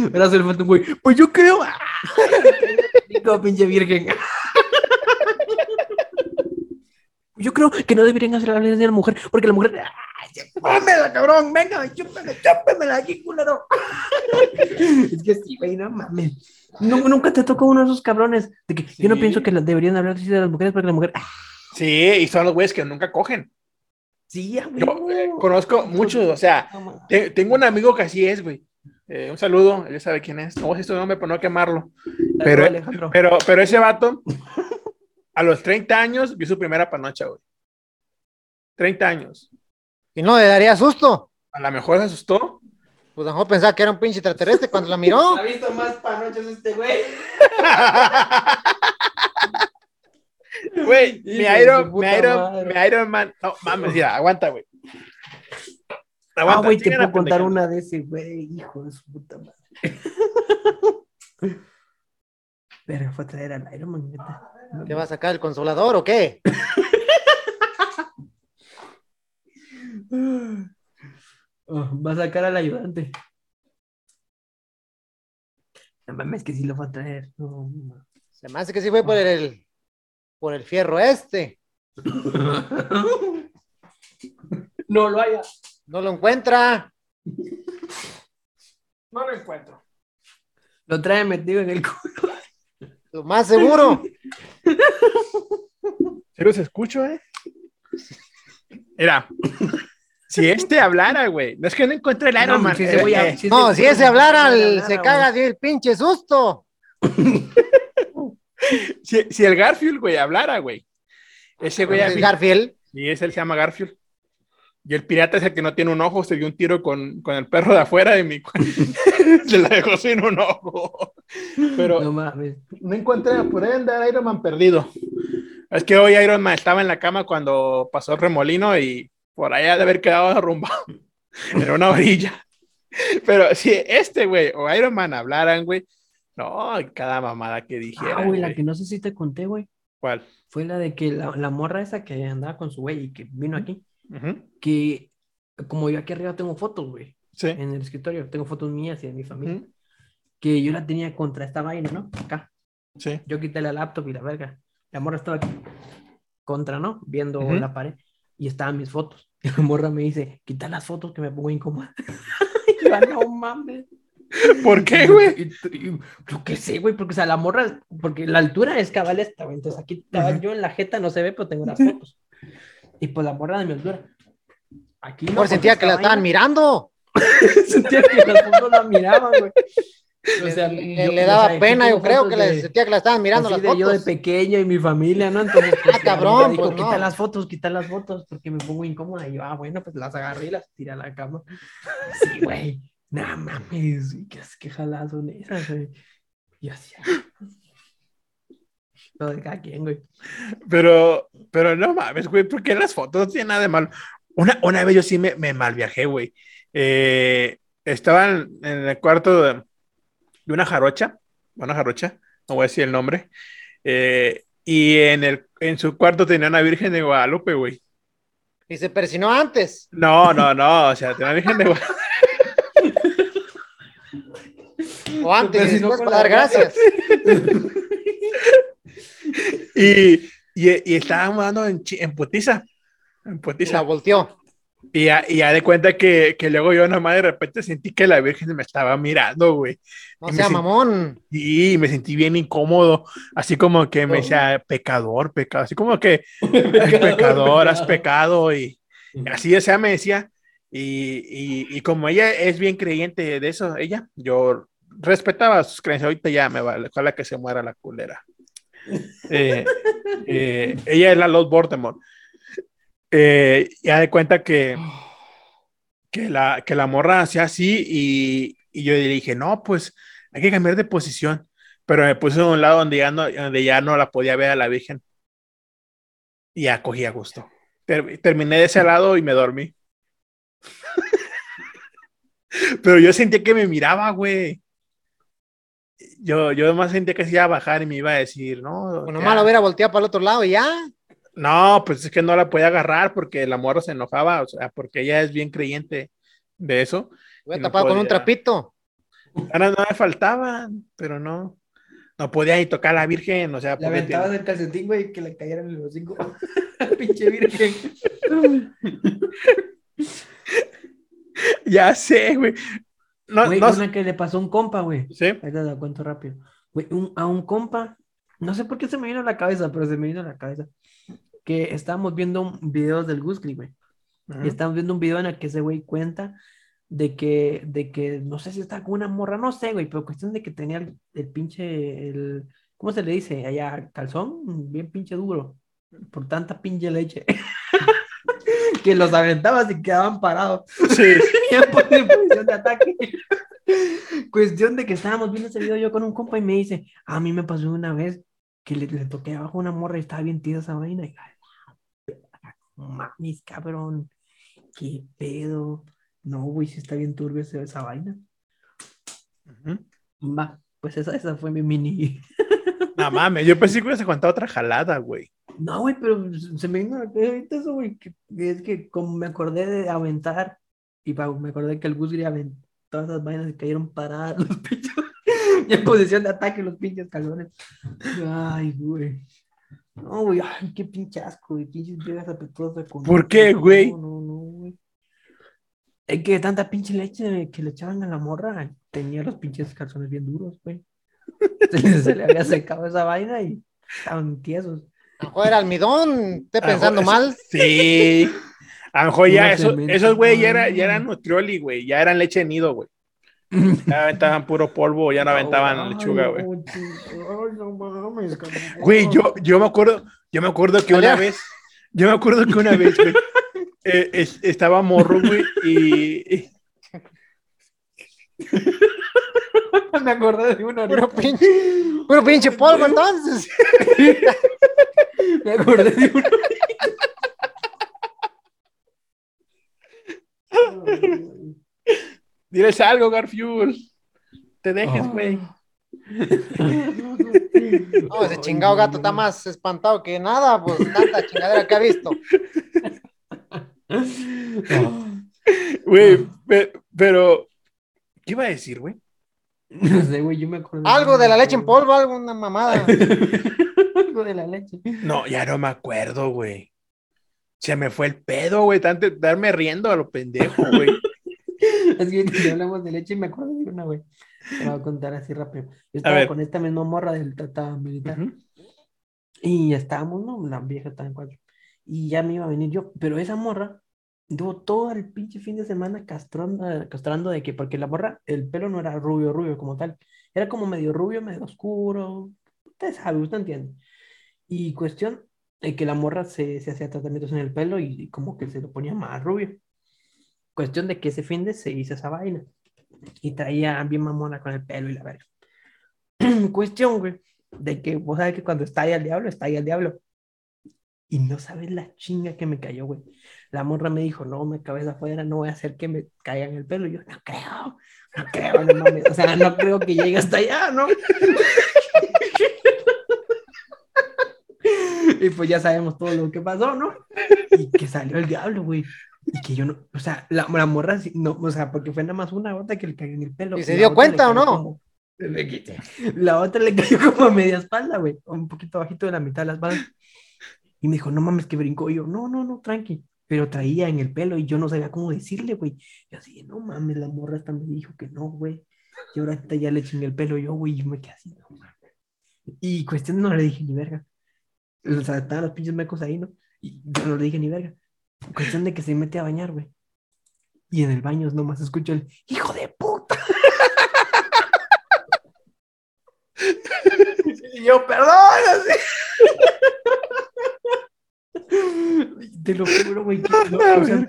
Le falta un güey. Pues yo creo. Como pinche virgen. Yo creo que no deberían hacer la ley de la mujer, porque la mujer. ¡Ay, chúpamela, cabrón! ¡Venga, chúpamela, chúpamela aquí, culero! Es que sí, güey, no mames. No, nunca te tocó uno de esos cabrones de que yo no Sí. pienso que deberían hablar así de las mujeres porque la mujer. ¡ah! Sí, y son los güeyes que nunca cogen. Sí, a Yo eh, conozco muchos, o sea, te- tengo un amigo que así es, güey. Eh, un saludo, él sabe quién es. No voy a decir su nombre para no quemarlo. Pero, Alejandro. pero, pero ese vato, a los 30 años, vio su primera panocha, güey. 30 años. Y no le daría susto. A lo mejor se asustó. Pues a lo mejor pensaba que era un pinche extraterrestre cuando la miró. ¿Ha visto más panochas este güey? Güey, mi Iron, mi Iron, mi Iron Man. No, mames, mira, aguanta, güey. Ah, Aguanta, güey, te puedo contar una de ese, güey, hijo de su puta madre. Pero fue a traer al Iron Man. ¿Qué va a sacar el consolador o qué? Oh, va a sacar al ayudante. No mames, que sí lo va a traer. No, no. Se me hace que sí fue por el, por el fierro este. no lo haya. No lo encuentra. No lo encuentro. Lo trae metido en el culo. Lo más seguro. Sí los escucho, ¿eh? Mira, si este hablara, güey, no es que no encuentre el Iron No, Man. si eh, si No, si ese hablara, el- se caga así el pinche susto. si, si el Garfield, güey, hablara, güey. Ese güey, El Garfield. y ese él se llama Garfield. Y el pirata es el que no tiene un ojo, se dio un tiro con, con el perro de afuera de mi. se la dejó sin un ojo. Pero No mames. no encontré por ahí andar Iron Man perdido. Es que hoy Iron Man estaba en la cama cuando pasó el remolino y por allá de haber quedado derrumbado en una orilla. Pero si este güey o Iron Man hablaran, güey, no, cada mamada que dijera. Ah, güey, la que no sé si te conté, güey. ¿Cuál? Fue la de que la, la morra esa que andaba con su güey y que vino aquí. Ujú, Que como yo aquí arriba tengo fotos, güey. Sí. En el escritorio. Tengo fotos mías y de mi familia. Ujú, Que yo la tenía contra esta vaina, ¿no? Acá. Sí. Yo quité la laptop y la verga. La morra estaba aquí. Contra, ¿no? Viendo Ujú. la pared. Y estaban mis fotos. Y la morra me dice, quita las fotos que me pongo incómoda. y yo, no mames. ¿Por qué, güey? Yo qué sé, güey, porque o sea, la morra, porque la altura es cabal esta, güey. Entonces aquí estaba yo en la jeta, no se ve, pero tengo las fotos. Y pues la morra de mi altura. Aquí no, Por sentía que la esta estaban mirando. sentía que las fotos la miraban, güey. O sea, le, yo- le o daba sea, pena, yo creo fotos que le sentía que la estaban mirando así las de yo de fotos. pequeño y mi familia, ¿no? Entonces, pues, Ah, cabrón, la morra dijo, pues, no. quita las fotos, quita las fotos, porque me pongo incómoda. Y yo, ah, bueno, pues las agarré y las tiré a la cama. Sí, güey. No mames, ¿qué, qué jaladas son esas, güey? Y así. Lo de cada quien, güey. Pero, pero no mames, güey, porque las fotos no tienen nada de malo. Una, una vez yo sí me, me mal viajé, güey. Eh, estaba en, en el cuarto de, de una jarocha, una jarocha, no voy a decir el nombre, eh, y en, el, en su cuarto tenía una Virgen de Guadalupe, güey. Y se persinó antes. No, no, no, o sea, tenía una Virgen de Guadalupe. O antes, para dar gracias. Y, y, y estábamos dando en, putiza, en Y la putiza. volteó. Y ya, y ya de cuenta que, que luego yo nomás de repente sentí que la Virgen me estaba mirando, güey. No sea mamón. Y me sentí bien incómodo, así como que me decía pecador, pecado, así como que "Ay, pecador, has pecado y así, o sea, me decía. Y, y, y como ella es bien creyente de eso, ella, yo respetaba sus creencias. Ahorita ya me vale, ojalá que se muera la culera. Eh, eh, ella es la Lord Voldemort. Eh, ya de cuenta que, que, la, que la morra hacía así y, y yo le dije, no, pues hay que cambiar de posición. Pero me puse a un lado donde ya no, donde ya no la podía ver a la Virgen. Y ya cogí a gusto. Ter- terminé de ese lado y me dormí. Pero yo sentía que me miraba, güey. Yo, yo más sentía que se iba a bajar y me iba a decir, no. Bueno, ya. malo hubiera volteado para el otro lado y ya. No, pues es que no la podía agarrar porque la morra se enojaba, o sea, porque ella es bien creyente de eso. Hubiera Y no tapado con un trapito. Ahora no me faltaban, pero no. No podía ni tocar a la Virgen, o sea, Le aventabas el calcetín, güey, que le cayera en el hocico. Pinche virgen. ya sé, güey. No, Güey, no, una que le pasó a un compa, güey. sí. Ahí te la cuento rápido. Güey, un- a un compa, no sé por qué se me vino a la cabeza, pero se me vino a la cabeza. Que estábamos viendo videos del Gusgri, güey. Y estábamos viendo un video en el que ese güey cuenta de que, de que, no sé si estaba con una morra, no sé, güey, pero cuestión de que tenía el, el pinche, el, ¿cómo se le dice? Allá, calzón, bien pinche duro, por tanta pinche leche. que los aventabas y quedaban parados. Sí. Posición de ataque. Cuestión de que estábamos viendo ese video yo con un compa y me dice, a mí me pasó una vez que le, le toqué abajo una morra y estaba bien tida esa vaina. Y, mames, cabrón, qué pedo. No, güey, sí está bien turbio ese- esa vaina. Ujú. Va, pues esa, esa fue mi mini. No mames, yo pensé que ibas a contar otra jalada, güey. No, güey, pero se me vino ahorita eso, güey. que- es que como me acordé de aventar, y me acordé que el Gus aventó todas esas vainas y cayeron paradas los pinches. y en posición de ataque los pinches calones. Ay, güey. No, güey, ay, qué pinche asco, güey. Pinches viejas apetosas con. ¿Por qué, No, güey? No, no, güey. Es que tanta pinche leche que le echaban a la morra tenía los pinches calzones bien duros, güey. Se le, se le había secado esa vaina y estaban tiesos. A lo mejor era almidón, esté pensando eso- mal. Sí. A lo mejor ya eso- esos, güey, ya, era, ya eran nutrioli, güey. Ya eran leche de nido, güey. Ya aventaban puro polvo, ya no aventaban Ay, lechuga, güey. Güey, yo, yo me acuerdo, yo me acuerdo que una vez, yo me acuerdo que una vez, güey, eh, es- estaba morro, güey, y, me acordé de una Puro pinche, puro pinche polvo entonces. Me acordé de una diles algo, Garfield. Te dejes, Ah. güey. No, ese chingado gato está más espantado que nada, pues tanta chingadera que ha visto. Güey, pe- pero, ¿qué iba a decir, güey? No sé, güey, yo me acordé. Algo de la leche en polvo, alguna mamada. Algo de la leche. No, ya no me acuerdo, güey. Se me fue el pedo, güey, tanto darme riendo a lo pendejo, güey. Es que hablamos de leche y me acuerdo de una, güey. Te voy a contar así rápido. Yo estaba con esta misma morra del tata militar. Ujú. Y ya estábamos, ¿no? La vieja estaba en cuatro. Y ya me iba a venir yo. Pero esa morra tuvo todo el pinche fin de semana castrando, castrando de que, porque la morra, el pelo no era rubio, rubio como tal. Era como medio rubio, medio oscuro. Usted sabe, usted entiende. Y cuestión de que la morra se, se hacía tratamientos en el pelo y, y como que se lo ponía más rubio. Cuestión de que ese fin de se hizo esa vaina. Y traía bien mamona con el pelo y la verga. Cuestión, güey, de que vos sabes que cuando está ahí el diablo, está ahí el diablo. Y no sabes la chinga que me cayó, güey. La morra me dijo, no, me cabeza afuera, no voy a hacer que me caiga en el pelo. Y yo, no creo, no creo, no mames. O sea, no creo que llegue hasta allá, ¿no? Y pues ya sabemos todo lo que pasó, ¿no? Y que salió el diablo, güey. Y que yo no, o sea, la, la morra, no, o sea, porque fue nada más una gota que le cayó en el pelo. ¿Y se dio cuenta o no? como-. La otra le cayó como a media espalda, güey, un poquito bajito de la mitad de la espalda. Y me dijo, no mames, que brincó. Y yo, no, no, no, tranqui. Pero traía en el pelo y yo no sabía cómo decirle, güey. Yo así, no mames, la morra hasta me dijo que no, güey. Y ahora hasta ya le chingué el pelo yo, güey, y me quedé así, no mames. Y cuestión no le dije ni verga. O sea, estaban los pinches mecos ahí, ¿no? Y yo no le dije ni verga. Cuestión de que se mete a bañar, güey. Y en el baño nomás escucho el hijo de puta. y yo, perdón, así. Te lo juro, güey. que no, o sea,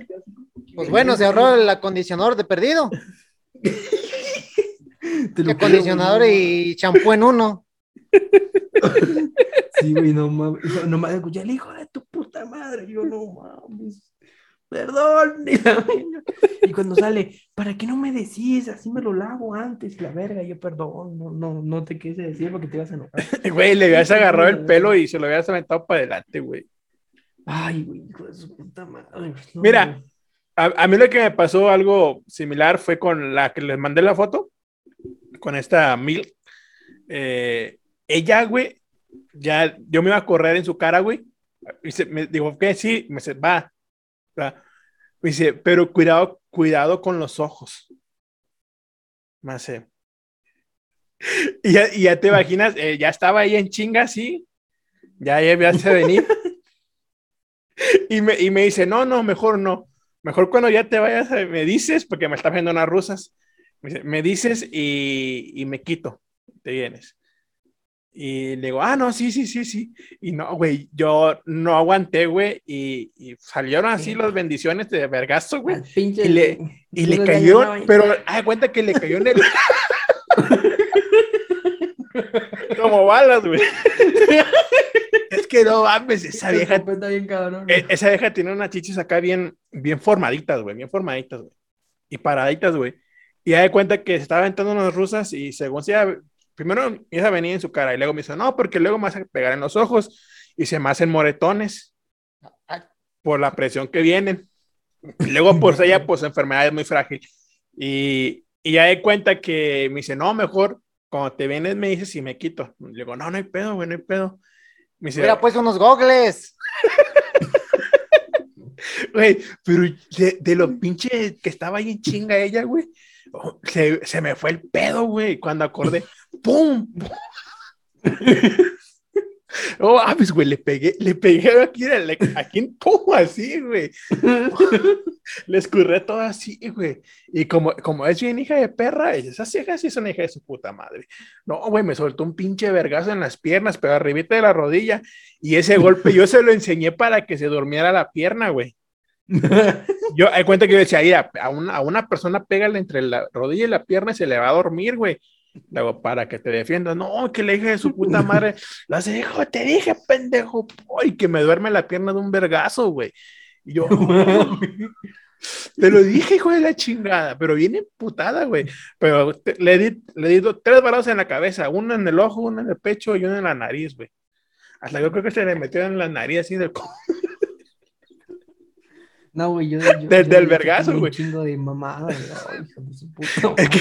Pues bueno, se ahorró el acondicionador de perdido. te lo juro, Acondicionador y champú en uno. Sí, güey, no mames. Nomás escuché el hijo de tu puta madre. Yo, no mames. Perdón. Y, cuando sale, ¿para qué no me decís? Así me lo lavo antes. La verga, yo, perdón, no, no, no te quise decir porque te ibas a enojar. Güey, le habías agarrado el pelo y se lo habías aventado para adelante, güey. Ay, güey, hijo de su puta madre. No, Mira. A, a mí lo que me pasó algo similar fue con la que les mandé la foto, con esta Mil. Eh, ella, güey, ya yo me iba a correr en su cara, güey. Y se, me dijo, que sí, me dice, va. Me dice, pero cuidado, cuidado con los ojos. Más sé. Y ya, y ya te imaginas, eh, ya estaba ahí en chinga, sí. Ya, ya me hace venir. Y me, y me dice, no, no, mejor no. Mejor cuando ya te vayas, eh, me dices, porque me está viendo unas rusas. Me, me dices y, y me quito. Te vienes. Y le digo, ah, no, sí, sí, sí, sí. Y no, güey, yo no aguanté, güey. Y, y salieron así las bendiciones de vergazo, güey. Y le, y le cayó, no, pero haz de cuenta que le cayó en el. Como balas, güey. es que no mames, esa vieja, escopeta bien cabrón. e- esa vieja tiene unas chichis acá bien, bien formaditas, güey, bien formaditas, güey. y paraditas, güey. Y ya de cuenta que se estaba aventando unas rusas y según se primero esa venía en su cara y luego me dice, no, porque luego me vas a pegar en los ojos y se me hacen moretones por la presión que vienen. Y luego por ella, pues enfermedad es muy frágil. Y, y ya de cuenta que me dice, no, mejor cuando te vienes me dices y me quito. Le digo, no, no hay pedo, güey, no hay pedo. Me dice, Hubiera puesto unos gogles. Güey, pero de, de lo pinche que estaba ahí en chinga ella, güey, se, se me fue el pedo, güey, cuando acordé, ¡pum! Oh, pues, güey, le pegué, le pegué aquí, en pum, así, güey. Le escurré todo así, güey. Y como, como es bien hija de perra, esas hijas sí son hija de su puta madre. No, güey, me soltó un pinche vergazo en las piernas, pero arribita de la rodilla. Y ese golpe yo se lo enseñé para que se durmiera la pierna, güey. Yo, hay cuenta que yo decía, "Mira, a una, a una persona pégale entre la rodilla y la pierna y se le va a dormir, güey. Luego, para que te defienda. No, que le dije de su puta madre. Lo hace, hijo, te dije, pendejo. Y que me duerme la pierna de un vergazo, güey. Y yo, te lo dije, hijo de la chingada, pero viene putada, güey. Pero te- le di, le di do- tres balazos en la cabeza, uno en el ojo, uno en el pecho y uno en la nariz, güey. Hasta yo creo que se le metió en la nariz así del... No, güey, yo. yo- del yo vergazo, tengo un güey. chingo de mamada, güey. Hijo de su puta Es que,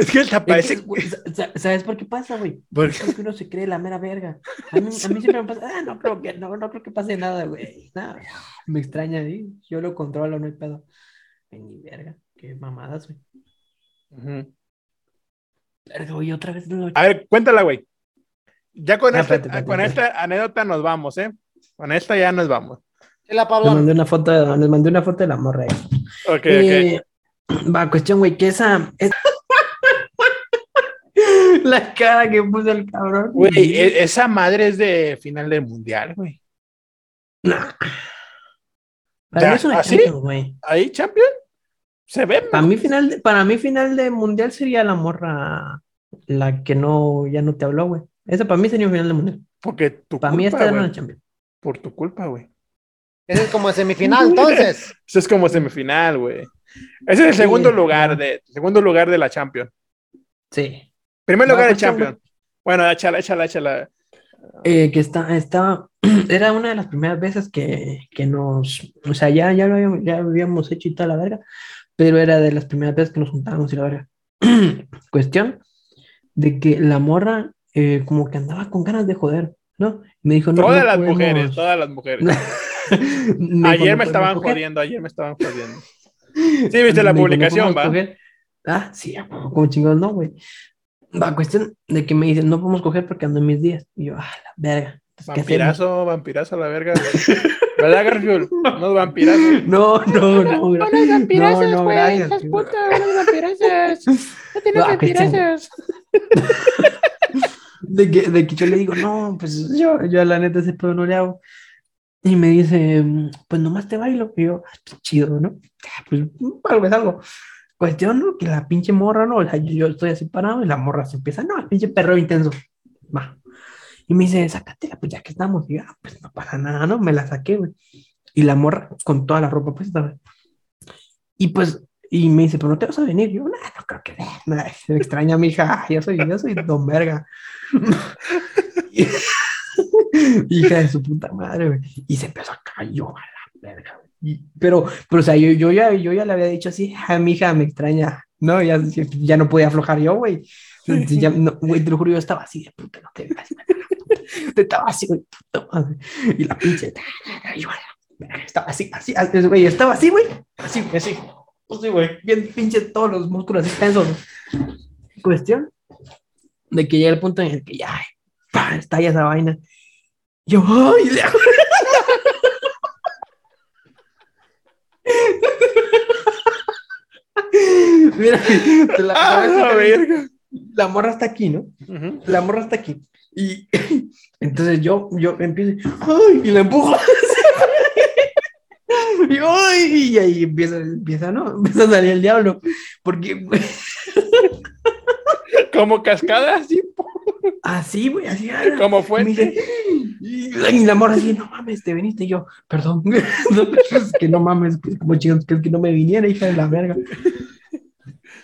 es que el Es taparece... que, güey, sa- sa- ¿Sabes por qué pasa, güey? ¿Por Es porque uno se cree la mera verga. A mí, a mí siempre me pasa, ah, no creo que, no, no creo que pase nada, güey. Nada, me extraña ahí. Yo lo controlo, no hay pedo. Ni verga, qué mamadas, güey. Verga, güey, otra vez no. A ver, cuéntala, güey. Ya con, Ah, esta, espérate, espérate, con espérate. esta anécdota nos vamos, ¿eh? Con esta ya nos vamos. La Les Pablo. mandé una foto, de- les mandé una foto de la morra. ahí. Ok, ok. Eh, Va, cuestión, güey, que esa. es- la cara que puso el cabrón. Güey, e- esa madre es de final del mundial, güey. Nah. Ya, Para mí es una ¿así? Champions, güey. Ahí, champion. Se ve. Para mí, final de, para mí, final de mundial sería la morra la que no, ya no te habló, güey. Esa para mí sería un final de mundial. Porque tu Para mí culpa, esta era una Champions. Por tu culpa, güey. Ese es como semifinal, entonces. Eso es como semifinal, güey. Ese es el segundo Sí, lugar de segundo lugar de la Champion. Sí. Primer lugar de pues, chamba. Champion. Bueno, échala, échala, échala. Eh, que está, está, era una de las primeras veces que, que nos, o sea, ya, ya lo habíamos, ya lo habíamos hecho y toda la verga, pero era de las primeras veces que nos juntábamos y la verga. Cuestión de que la morra eh, como que andaba con ganas de joder, ¿no? Me dijo, no, Todas no las podemos- mujeres, todas las mujeres. Me Ayer "No me estaban coger". jodiendo, ayer me estaban jodiendo. Sí, viste la Me "No publicación, va. coger". Ah, sí, como chingados, no, güey. Va, cuestión de que me dicen, no podemos coger porque ando en mis días. Y yo, ah, la verga. Vampirazo, vampirazo a la verga. ¿Verdad, Garfield? No, vampirazo. No, no, no. gra- Unos vampirazos, no, no, güey, gracias, hijas tío. puta, unos vampirazos. No tienes vampirazos. De que, de que yo le digo, no, pues yo, yo la neta ese pedo no le hago. Y me dice, pues nomás te bailo. Y yo, ah, chido, ¿no? Ah, Pues algo es algo. Cuestión, ¿no? Que la pinche morra, ¿no? O sea, yo, estoy así parado y la morra se empieza, no, el pinche perro intenso. Va. Y me dice, sácatela, pues ya que estamos. Y yo, ah, pues no pasa nada, ¿no? Me la saqué, güey. Y la morra con toda la ropa puesta, güey. Y pues, y me dice, pero no te vas a venir. Yo, no, no creo que nah, se me extraña, mija. Yo soy, yo soy don verga. Hija de su puta madre, güey. Y se empezó a caer yo a la verga. Y- pero, pero, o sea, yo, yo, ya, yo ya le había dicho así, a mi hija me extraña. No, ya, ya no podía aflojar yo, güey. Ya, no, güey, te lo juro, yo estaba así de puta, no te veas. Te estaba así, güey, puta madre. Y la pinche, yo estaba así, así, así, güey, estaba así, güey. Así, así. Así, güey, bien pinche todos los músculos así. Cuestión de que llega el punto en el que ya, pa, estalla esa vaina. Yo, ay, Mira, te la, ¡Ah, la verga! la morra está aquí, ¿no? La morra está aquí. Y entonces yo, yo empiezo, ¡ay! Y la empujo. y, ¡ay! y ahí empieza, empieza, ¿no? Empieza a salir el diablo. Porque, Como cascada, así, así, güey, así. ah, como dice, y, la morra así, no mames, te viniste. Y yo, perdón, no, es que no mames, como chingos, que, que no me viniera, hija de la verga.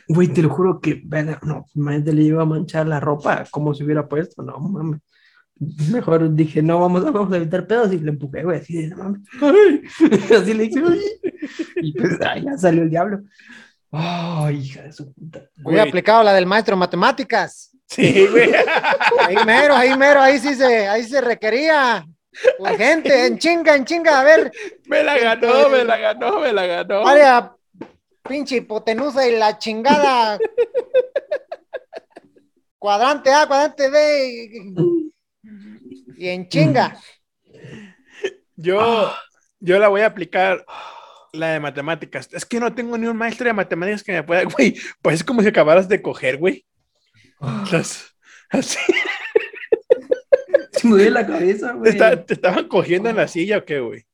Güey, te lo juro que, no, imagínate, le iba a manchar la ropa como si hubiera puesto, no mames. Mejor dije, no, vamos a, vamos a evitar pedos y le empujé, güey, así de, no mames. Ay. Así le dije, "Ay". y pues, ay, ya salió el diablo. Ay, hija de su puta. Güey. aplicado la del maestro de matemáticas. Sí, güey. Ahí mero, ahí mero, ahí sí se, ahí se requería. La gente, en chinga, en chinga, a ver, Me la ganó, me la ganó, me la ganó. vaya pinche hipotenusa y la chingada. Cuadrante A, cuadrante B. Y, y en chinga. Yo, yo la voy a aplicar la de matemáticas. Es que no tengo ni un maestro de matemáticas que me pueda, güey. Pues es como si acabaras de coger, güey. Las- así. Se me la cabeza, ¿Te, güey. está- te estaban cogiendo en la silla o qué, güey?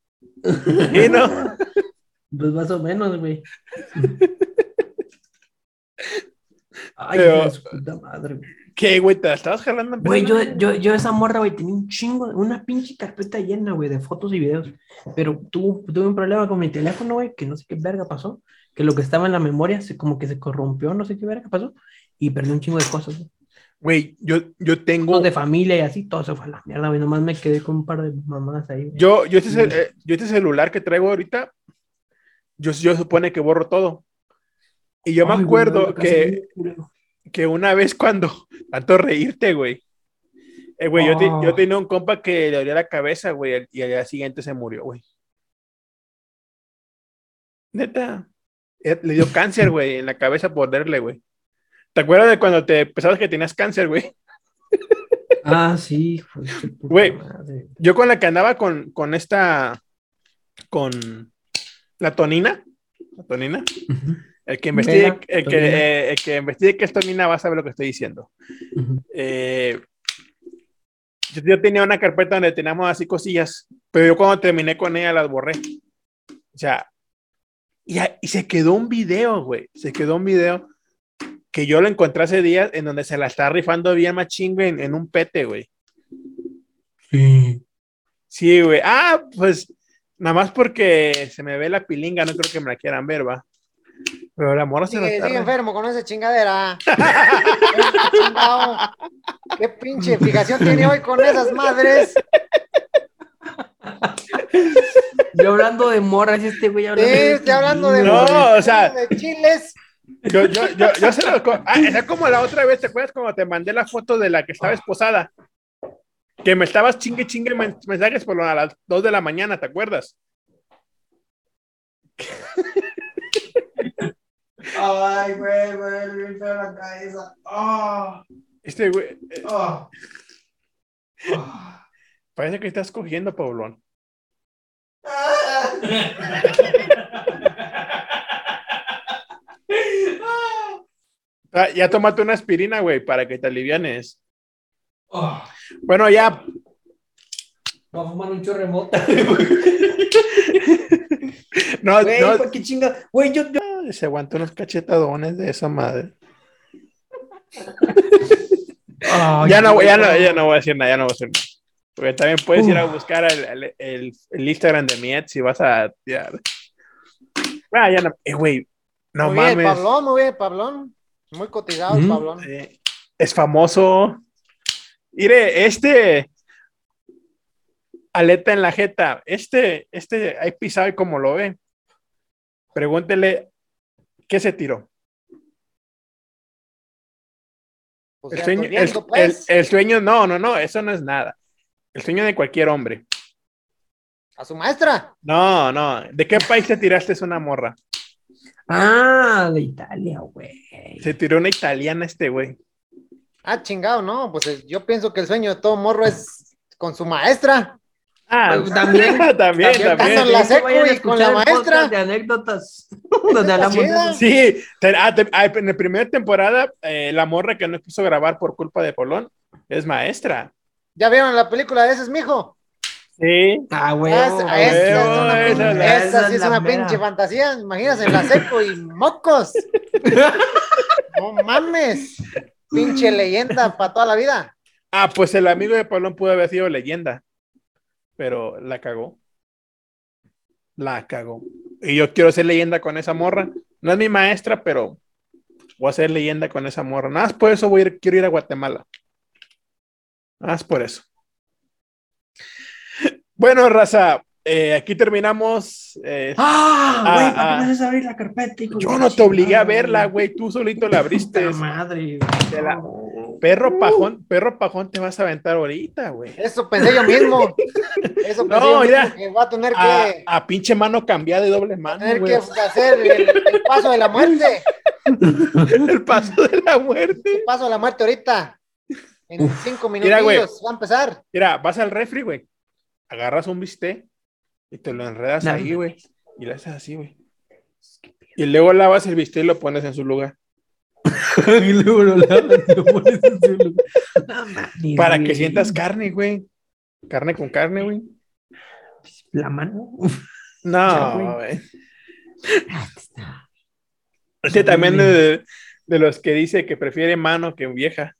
Y no. Pues más o menos, güey. Ay, Pero- su puta madre, güey. ¿Qué, güey? ¿Te la estabas jalando? Güey, yo, yo, yo esa morra, güey, tenía un chingo, una pinche carpeta llena, güey, de fotos y videos. Pero tuve un problema con mi teléfono, güey, que no sé qué verga pasó. Que lo que estaba en la memoria se, como que se corrompió, no sé qué verga pasó. Y perdí un chingo de cosas, güey. Yo, yo tengo. De familia y así, todo se fue a la mierda, güey. Nomás me quedé con un par de mamadas ahí. güey. Yo, yo, este, cel- eh, yo este celular que traigo ahorita, yo, yo supone que borro todo. Y yo me Ay, acuerdo que, que una vez cuando, tanto reírte, güey. Eh, güey, yo, te- yo tenía un compa que le dolía la cabeza, güey, y al día siguiente se murió, güey. Neta. Eh, Le dio cáncer, güey, en la cabeza por darle, güey. ¿Te acuerdas de cuando te pensabas que tenías cáncer, güey? Ah, sí, Güey. madre. Yo con la que andaba con, con esta, con la tonina, la tonina, el que investigue, el que, eh, el que investigue qué es tonina va a saber lo que estoy diciendo. ujú. Eh, yo, yo tenía una carpeta donde teníamos así cosillas, pero yo cuando terminé con ella las borré. O sea, y, a- y se quedó un video, güey, se quedó un video que yo lo encontré hace días en donde se la está rifando bien machín, güey, en, en un pete, güey. Sí. Sí, güey. Ah, pues nada más porque se me ve la pilinga, no creo que me la quieran ver, va. Pero la morra se la Sigue, está sigue re- enfermo con esa chingadera. ¿Qué pinche fijación tiene hoy con esas madres? Yo hablando de morras este güey Sí, hablando de... estoy hablando de, No, o sea- de chiles. Yo, yo, yo, yo se lo. Ah, es como la otra vez, ¿te acuerdas cuando te mandé la foto de la que estaba esposada? Que me estabas chingue chingue men- mensajes por lo- a las 2 de la mañana, ¿te acuerdas? Ay, güey, güey, me la cabeza. Ah, Este güey, eh, ah, ah. parece que estás cogiendo, Paulón. ya tómate una aspirina, güey, para que te alivianes. Ah. Bueno, ya, Va a fumar un mota. no, Güey, no, ¿pa' qué chinga? Güey, yo, yo... se aguantó unos cachetadones de esa madre. Ya no, güey, ya no, ya no voy a decir nada, ya no voy a decir nada. Porque también puedes ir a buscar el, el, el- el Instagram de mi ex si vas a. Ya, Ah, ya no. Eh, güey, no muy bien, mames. Pablón, muy bien, Pablón. Muy cotizado el Mm. Pablón. Eh, es famoso. Mire, este. Aleta en la jeta. Este, este, hay pisado y como lo ve. Pregúntele qué se tiró. Pues El sueño, el, pues. el- el sueño, no, no, no, eso no es nada. El sueño de cualquier hombre. A su maestra. No, no. ¿De qué país te tiraste es una morra? Ah, de Italia, güey. Se tiró una italiana este güey. Ah, chingado, no. Pues eh, yo pienso que el sueño de todo morro es con su maestra. Ah, Pues, también- también, también la secu y con la maestra. De anécdotas. Donde hablamos de. Sí, te- ah, te- ah, en la primera temporada, eh, la morra que no quiso grabar por culpa de Polón es maestra. ¿Ya vieron la película de ese es mi hijo? Sí. Ah, güey. esa, huevo, esa es una, esa pinche- es la- esa sí es una mera. pinche fantasía. Imagínate en la seco y mocos. No mames. Pinche leyenda para toda la vida. Ah, pues el amigo de Polón pudo haber sido leyenda, pero la cagó. La cagó. Y yo quiero ser leyenda con esa morra. No es mi maestra, pero Voy a hacer leyenda con esa morra. Nada más por eso voy a ir, quiero ir a Guatemala. Nada más por eso. Bueno, raza, eh, aquí terminamos. eh, ¡Ah! Güey, ¿para qué me haces abrir la carpeta? hijo yo no te obligué a verla, güey. Tú solito la abriste. Puta madre, De la- güey. Perro pajón, perro pajón te vas a aventar ahorita, güey. Eso pensé yo mismo. Eso pensé No, yo mira. mismo, que va a tener A, que, a pinche mano cambiada de doble mano, tener que hacer el, el paso de la muerte. El paso de la muerte. El paso de la muerte ahorita. En cinco Mira, güey. minutos va a empezar. Mira, vas al refri, güey. Agarras un bistec y te lo enredas No, ahí, güey. Y lo haces así, güey. Y luego lavas el bistec y lo pones en su lugar. y luego lo lavas y lo pones en su lugar. No mames, Para güey. que sientas carne, güey. Carne con carne, güey. La mano. No, güey. Ah. Este también de, de los que dice que prefiere mano que vieja.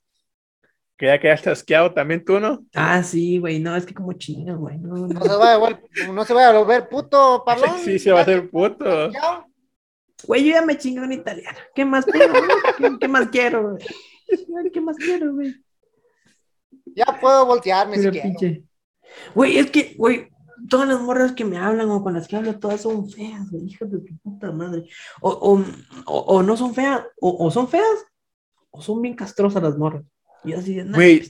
Que ya quedaste asqueado también tú, ¿no? Ah, sí, güey. No, es que como chingas, güey. No, no. No se vaya a vol- no se vaya a volver puto, Pablón. Sí, se va a hacer puto. Güey, yo ya me chingo en italiano. ¿Qué más quiero? güey? ¿Qué, qué más quiero, güey? ¿Qué más quiero, güey? ya puedo voltearme si Pero quiero. Güey, es que, güey, todas las morras que me hablan o con las que hablo, todas son feas, güey, hijas de tu puta madre. O, o, o, o no son feas, o, o son feas, o son bien castrosas las morras. Y así de, Güey,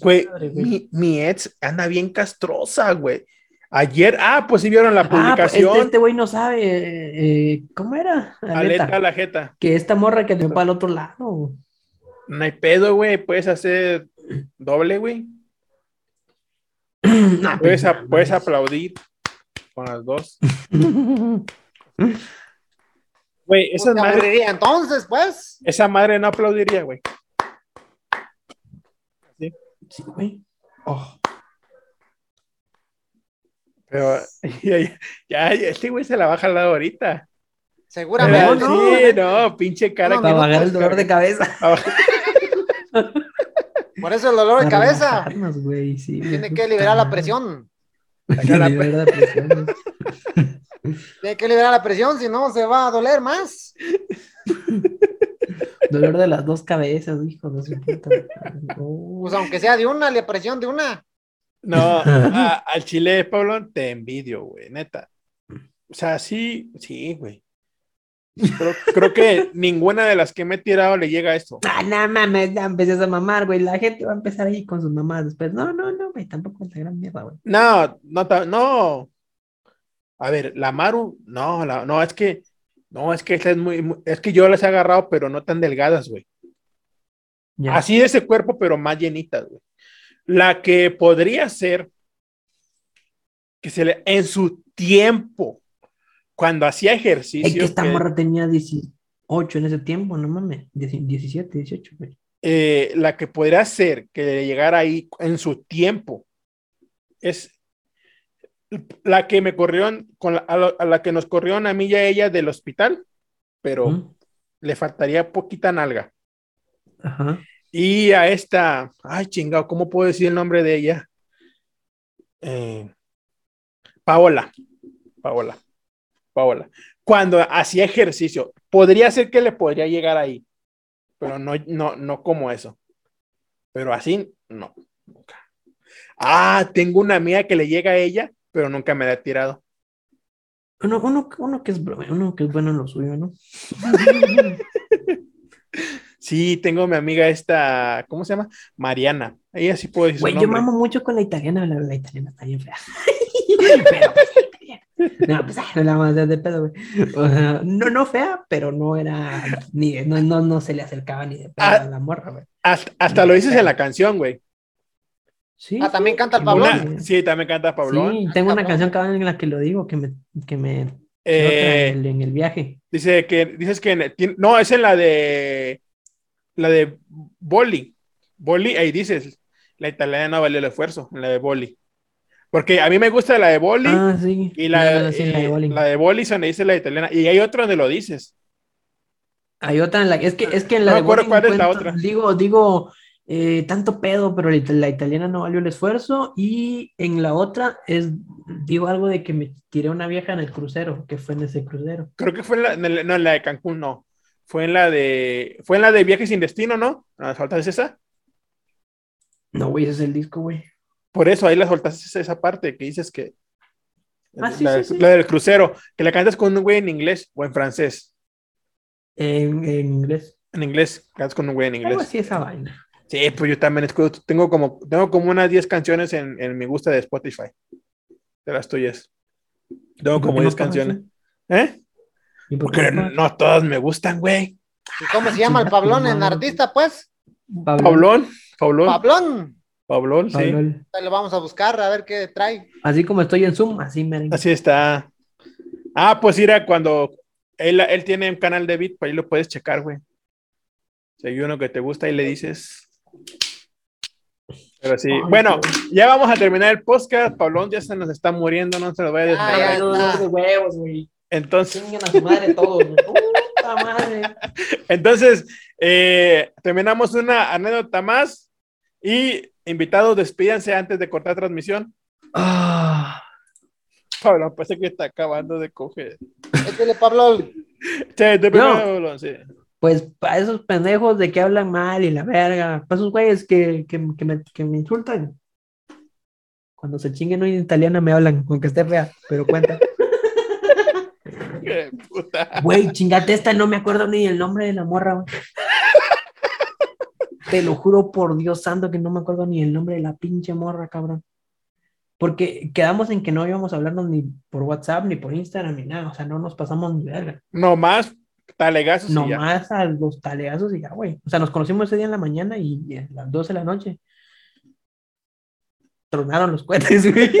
pues, Güey, mi, mi ex anda bien castrosa, güey. Ayer, ah, pues sí vieron la Ah, pues, publicación. este, este güey no sabe, eh, eh, ¿cómo era? Aleta. Aleta a la jeta. Que esta morra que te va al otro lado. No hay pedo, güey. Puedes hacer doble, güey. Nah, Puedes, pues, puedes aplaudir con las dos. Güey, esa madre, entonces, pues. esa madre no aplaudiría, güey. Sí, güey. Oh. Pero ya, ya, ya, este güey se la baja al lado ahorita. Seguramente. Pero no, sí, no, pinche cara. No, que Para no bajar el dolor de cabeza. Por eso el dolor de cabeza. sí, Tiene que liberar la madre. presión. Saca la Liberar la presión. Tiene que liberar la presión, si no se va a doler más. Dolor de las dos cabezas, hijo de su puta. Oh. Pues aunque sea de una, la presión de una. No, a- al chile, Pablo, te envidio, güey, neta. O sea, sí, sí, güey. Creo, creo que ninguna de las que me he tirado le llega a esto. Ah, no mames, ya empecé a mamar, güey. La gente va a empezar ahí con sus mamás después. No, no, no, güey, tampoco es la gran mierda, güey. No, no, no. A ver, la Maru, no, la- no, es que, no, es que esta es muy, es que yo las he agarrado, pero no tan delgadas, güey. Así de ese cuerpo, pero más llenitas, güey. La que podría ser que se le, en su tiempo, cuando hacía ejercicio, Es que esta que, morra tenía 18 en ese tiempo, no mames. 17, 18, güey. eh, la que podría ser que le llegara ahí en su tiempo, es la que me corrió, con la- a, la, a la que nos corrió a mí y a ella del hospital, pero le faltaría poquita nalga. Ajá. Y a esta, ay chingado, ¿cómo puedo decir el nombre de ella? Eh, Paola, Paola, Paola. Cuando hacía ejercicio, podría ser que le podría llegar ahí, pero no, no, no como eso. Pero así, no, nunca. Ah, tengo una amiga que le llega a ella, pero nunca me la ha tirado. Uno, uno, uno que es, uno que es bueno en lo suyo, ¿no? Sí, tengo mi amiga esta, ¿cómo se llama? Mariana. Ella sí puede decir su Güey, yo mamo mucho con la italiana, la, la italiana está bien fea. pero pues. No, pues no la vamos a hacer de pedo, güey. O sea, no, no fea, pero no era, ni, de- no, no, no se le acercaba ni de pedo Ah. a la morra, güey. Hasta, hasta lo dices en la canción, güey. Sí, Ah, también canta el Pablón. Una- sí, también canta Pablón. Sí, tengo una Cabrón. canción en la que lo digo, que me, que me otra Eh, en, el, en el viaje. dice que, dices que, en- no, es en la de, la de Boli. Boli, ahí dices, la italiana no valió el esfuerzo, en la de Boli. Porque a mí me gusta la de Boli Ah, sí. y la, No, sí, la de y bowling. la de Boli es donde dice la italiana. Y hay otro donde lo dices. Hay otra en la es que es que en la No me de cuál es la otra. Digo, digo, eh, tanto pedo, pero la, it- la italiana no valió el esfuerzo. Y en la otra es, digo algo de que me tiré una vieja en el crucero, que fue en ese crucero. Creo que fue en la, en el- no, en la de Cancún, no. Fue en la de. Fue en la de Viaje sin Destino, ¿no? ¿La soltaste esa? No, güey, ese es el disco, güey. Por eso ahí la soltaste esa, esa parte que dices que. Ah, sí, la, sí, sí. la del crucero, que la cantas con un güey en inglés o en francés. En, en inglés. En inglés, cantas con un güey en Algo inglés. así esa vaina. Sí, pues yo también escucho, tengo como, tengo como unas 10 canciones en, en mi gusta de Spotify. De las tuyas. Tengo ¿Y por como qué no 10 pagas, canciones. eh? ¿Eh? ¿Y por qué Porque no todas me gustan, güey. ¿Y cómo se llama el Pablón en artista, pues? Pablón, Pablón, Pablón. Pablón, sí. Lo vamos a buscar a ver qué trae. Así como estoy en Zoom, así me Así está. Ah, pues mira, cuando él, él tiene un canal de beat, pues ahí lo puedes checar, güey. Si hay uno que te gusta y le dices. Pero sí, Ay, bueno, ya vamos a terminar el podcast. Pablón ya se nos está muriendo, no se lo vaya a ya desmayar. está. de huevos, güey. Entonces, Chingan a su madre todos, güey. Puta madre. entonces eh, terminamos una anécdota más y invitados, despídanse antes de cortar transmisión. Ah, Pablón, parece que está acabando de coger. Échale, Pablo. Che, te primero, Pablón, sí. Pues para esos pendejos de que hablan mal y la verga, para esos güeyes que, que, que me, que me insultan. Cuando se chinguen hoy en italiana me hablan, aunque esté fea, pero cuenta. Güey, chingate esta, no me acuerdo ni el nombre de la morra, güey. Te lo juro por Dios santo que no me acuerdo ni el nombre de la pinche morra, cabrón. Porque quedamos en que no íbamos a hablarnos ni por WhatsApp, ni por Instagram, ni nada. O sea, no nos pasamos ni verga. No más talegazos y ya. Nomás a los taleazos y ya, güey. O sea, nos conocimos ese día en la mañana y a las 12 de la noche. Tronaron los cohetes, güey.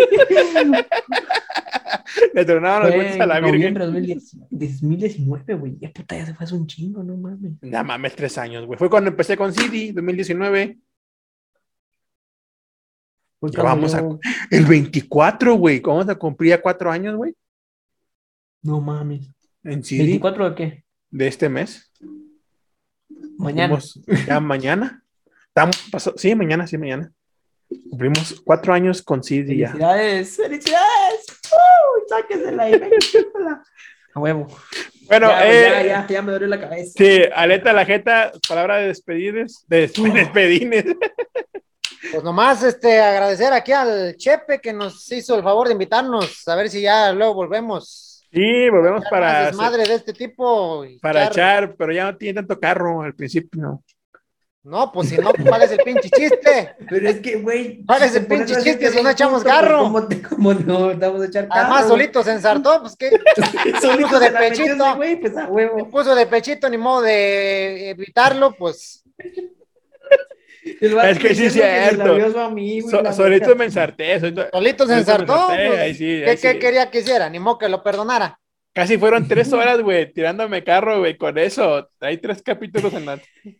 Le tronaban los güeyes a la en Virgen. noviembre de 2010 2019, güey. Ya puta, ya se fue hace un chingo, no mames. No mames, tres años, güey. Fue cuando empecé con CD, 2019. Fue Ya cuando vamos a- El 24, güey. ¿Cómo se cumplía cuatro años, güey? No mames. En CD ¿24 de qué? De este mes. Mañana. Ya mañana. Tam- pasó- Sí, mañana, sí, mañana. Cumplimos cuatro años con CD ya. ¡Felicidades! ¡Felicidades! ¡Uh! ¡Sáquesela y! A huevo. Bueno, ya, eh, ya, ya, ya me duele la cabeza. sí, aleta la jeta, palabra de despedides, de despedines. Pues nomás este, agradecer aquí al Chepe que nos hizo el favor de invitarnos. A ver si ya luego volvemos. Sí, volvemos más para, desmadre de este tipo. para echar- echar, pero ya no tiene tanto carro al principio. no. No, pues si no, ¿cuál es el pinche chiste? Pero es que, güey. ¿Cuál es el pinche chiste si no bien echamos pues, carro? ¿Cómo, te, cómo no vamos a echar carro? Además, solito se ensartó, pues que solito puso de pechito. güey, pues a se huevo. puso de pechito, ni modo de evitarlo, pues. Es que sí es cierto. So- solito me ensarté. solito- Solito se ensartó. pues, sí, ¿Qué, ahí qué sí. quería que hiciera? Ni modo que lo perdonara. Casi fueron tres horas, güey, tirándome carro, güey, con eso. Hay tres capítulos en la... Sí,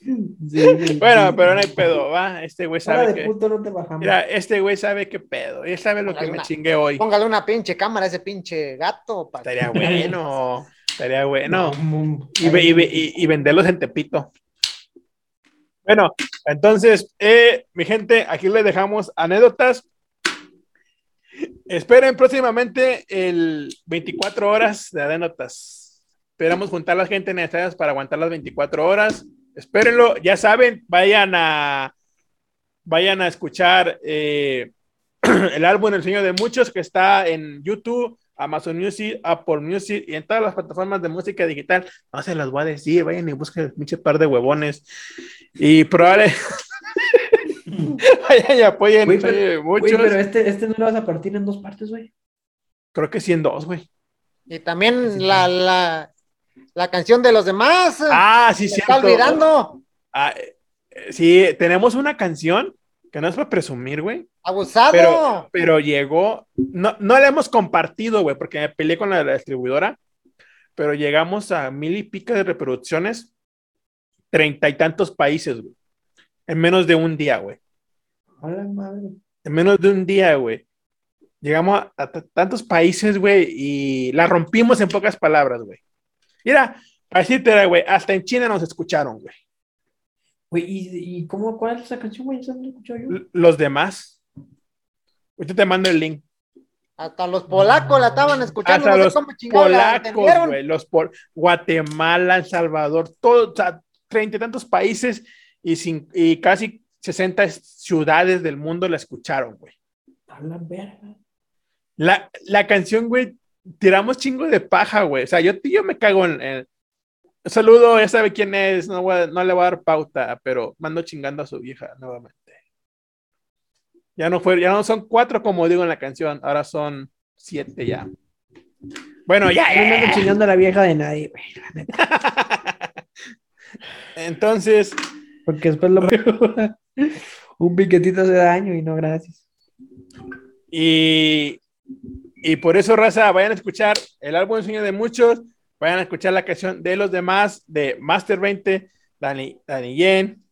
sí, Bueno, sí. pero no hay pedo, va. Este güey sabe de que... puto no te bajamos. Mira, este güey sabe qué pedo. Él sabe lo que me chingué hoy. Póngale una pinche cámara a ese pinche gato. pa- Estaría bueno. Estaría bueno. No, Y, ve- y, ve- y- y venderlos en Tepito. Bueno, entonces, eh, mi gente, aquí les dejamos anécdotas. Esperen próximamente el 24 horas de anécdotas. Esperamos juntar a la gente necesarias para aguantar las 24 horas. Espérenlo, ya saben, vayan a vayan a escuchar eh, el álbum El sueño de muchos que está en YouTube, Amazon Music, Apple Music y en todas las plataformas de música digital. No se las voy a decir, vayan y busquen el par de huevones. Y probable vayan y apoyen Güey, muchos. pero este, este no lo vas a partir en dos partes, güey. Creo que sí en dos, güey. Y también la, la, la canción de los demás. Ah, sí, se sí. está olvidando. Ah, eh, sí, tenemos una canción que no es para presumir, güey. Abusado. Pero, pero llegó, no, no la hemos compartido, güey, porque me peleé con la, la distribuidora, pero llegamos a mil y pico de reproducciones, treinta y tantos países, güey, en menos de un día, güey, A la madre. en menos de un día, güey. Llegamos a, tantos países, güey, y la rompimos en pocas palabras, güey. Mira, para decirte, güey, hasta en China nos escucharon, güey. Güey, ¿y, y cómo, cuál es esa canción, güey? Esa no escuchado yo. L- Los demás. Ahorita te mando el link. Hasta los polacos la estaban escuchando. Hasta no los polacos, güey, los pol Guatemala, El Salvador, todo, o sea, treinta y tantos países y, cin- y casi 60 ciudades del mundo la escucharon, güey. A la verga. La, la canción, güey, tiramos chingo de paja, güey. O sea, yo, yo me cago en. en- Saludo, ya sabe quién es, no, voy a- no le voy a dar pauta, pero mando chingando a su vieja nuevamente. Ya no fue, ya no son cuatro como digo en la canción, ahora son siete ya. Bueno, ya, No ya, me ya. ando chingando a la vieja de nadie, güey. Entonces, Porque después lo Un piquetito hace daño y no gracias. y, y por eso, raza, vayan a escuchar el álbum de sueño de muchos, vayan a escuchar la canción de los demás, de Master 20, Dani, Dani Yen,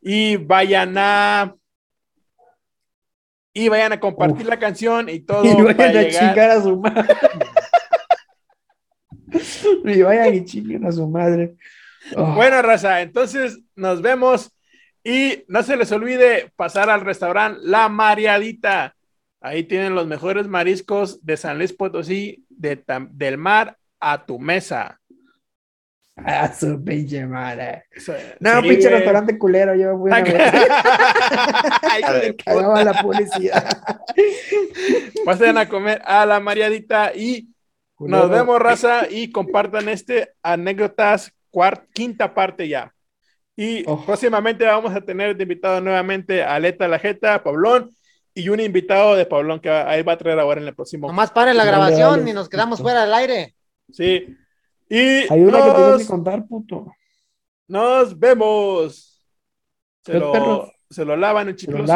y vayan a y vayan a compartir Uf. la canción y todo Y para vayan a llegar- chingar a su madre. y vayan y chinguen a su madre. Oh, Bueno, raza, entonces nos vemos y no se les olvide pasar al restaurante La Mariadita. Ahí tienen los mejores mariscos de San Luis Potosí, de tam- del mar a tu mesa. a su pinche madre. No, sí, pinche güey. restaurante culero, yo. Ay, hijo de Cagaba la publicidad. Pasen a comer a La Mariadita y nos vemos, raza, y compartan este anécdotas cuart- quinta parte ya. Y Oh. próximamente vamos a tener de invitado nuevamente a Aleta La Jeta, Pablón, y un invitado de Pablón que va- ahí va a traer ahora en el próximo. Nomás paren la Dale, grabación dale. y nos quedamos fuera del aire. Sí. Y Hay una que tengo nos, que contar, puto. nos vemos. Se lo, se lo lavan el chicloso.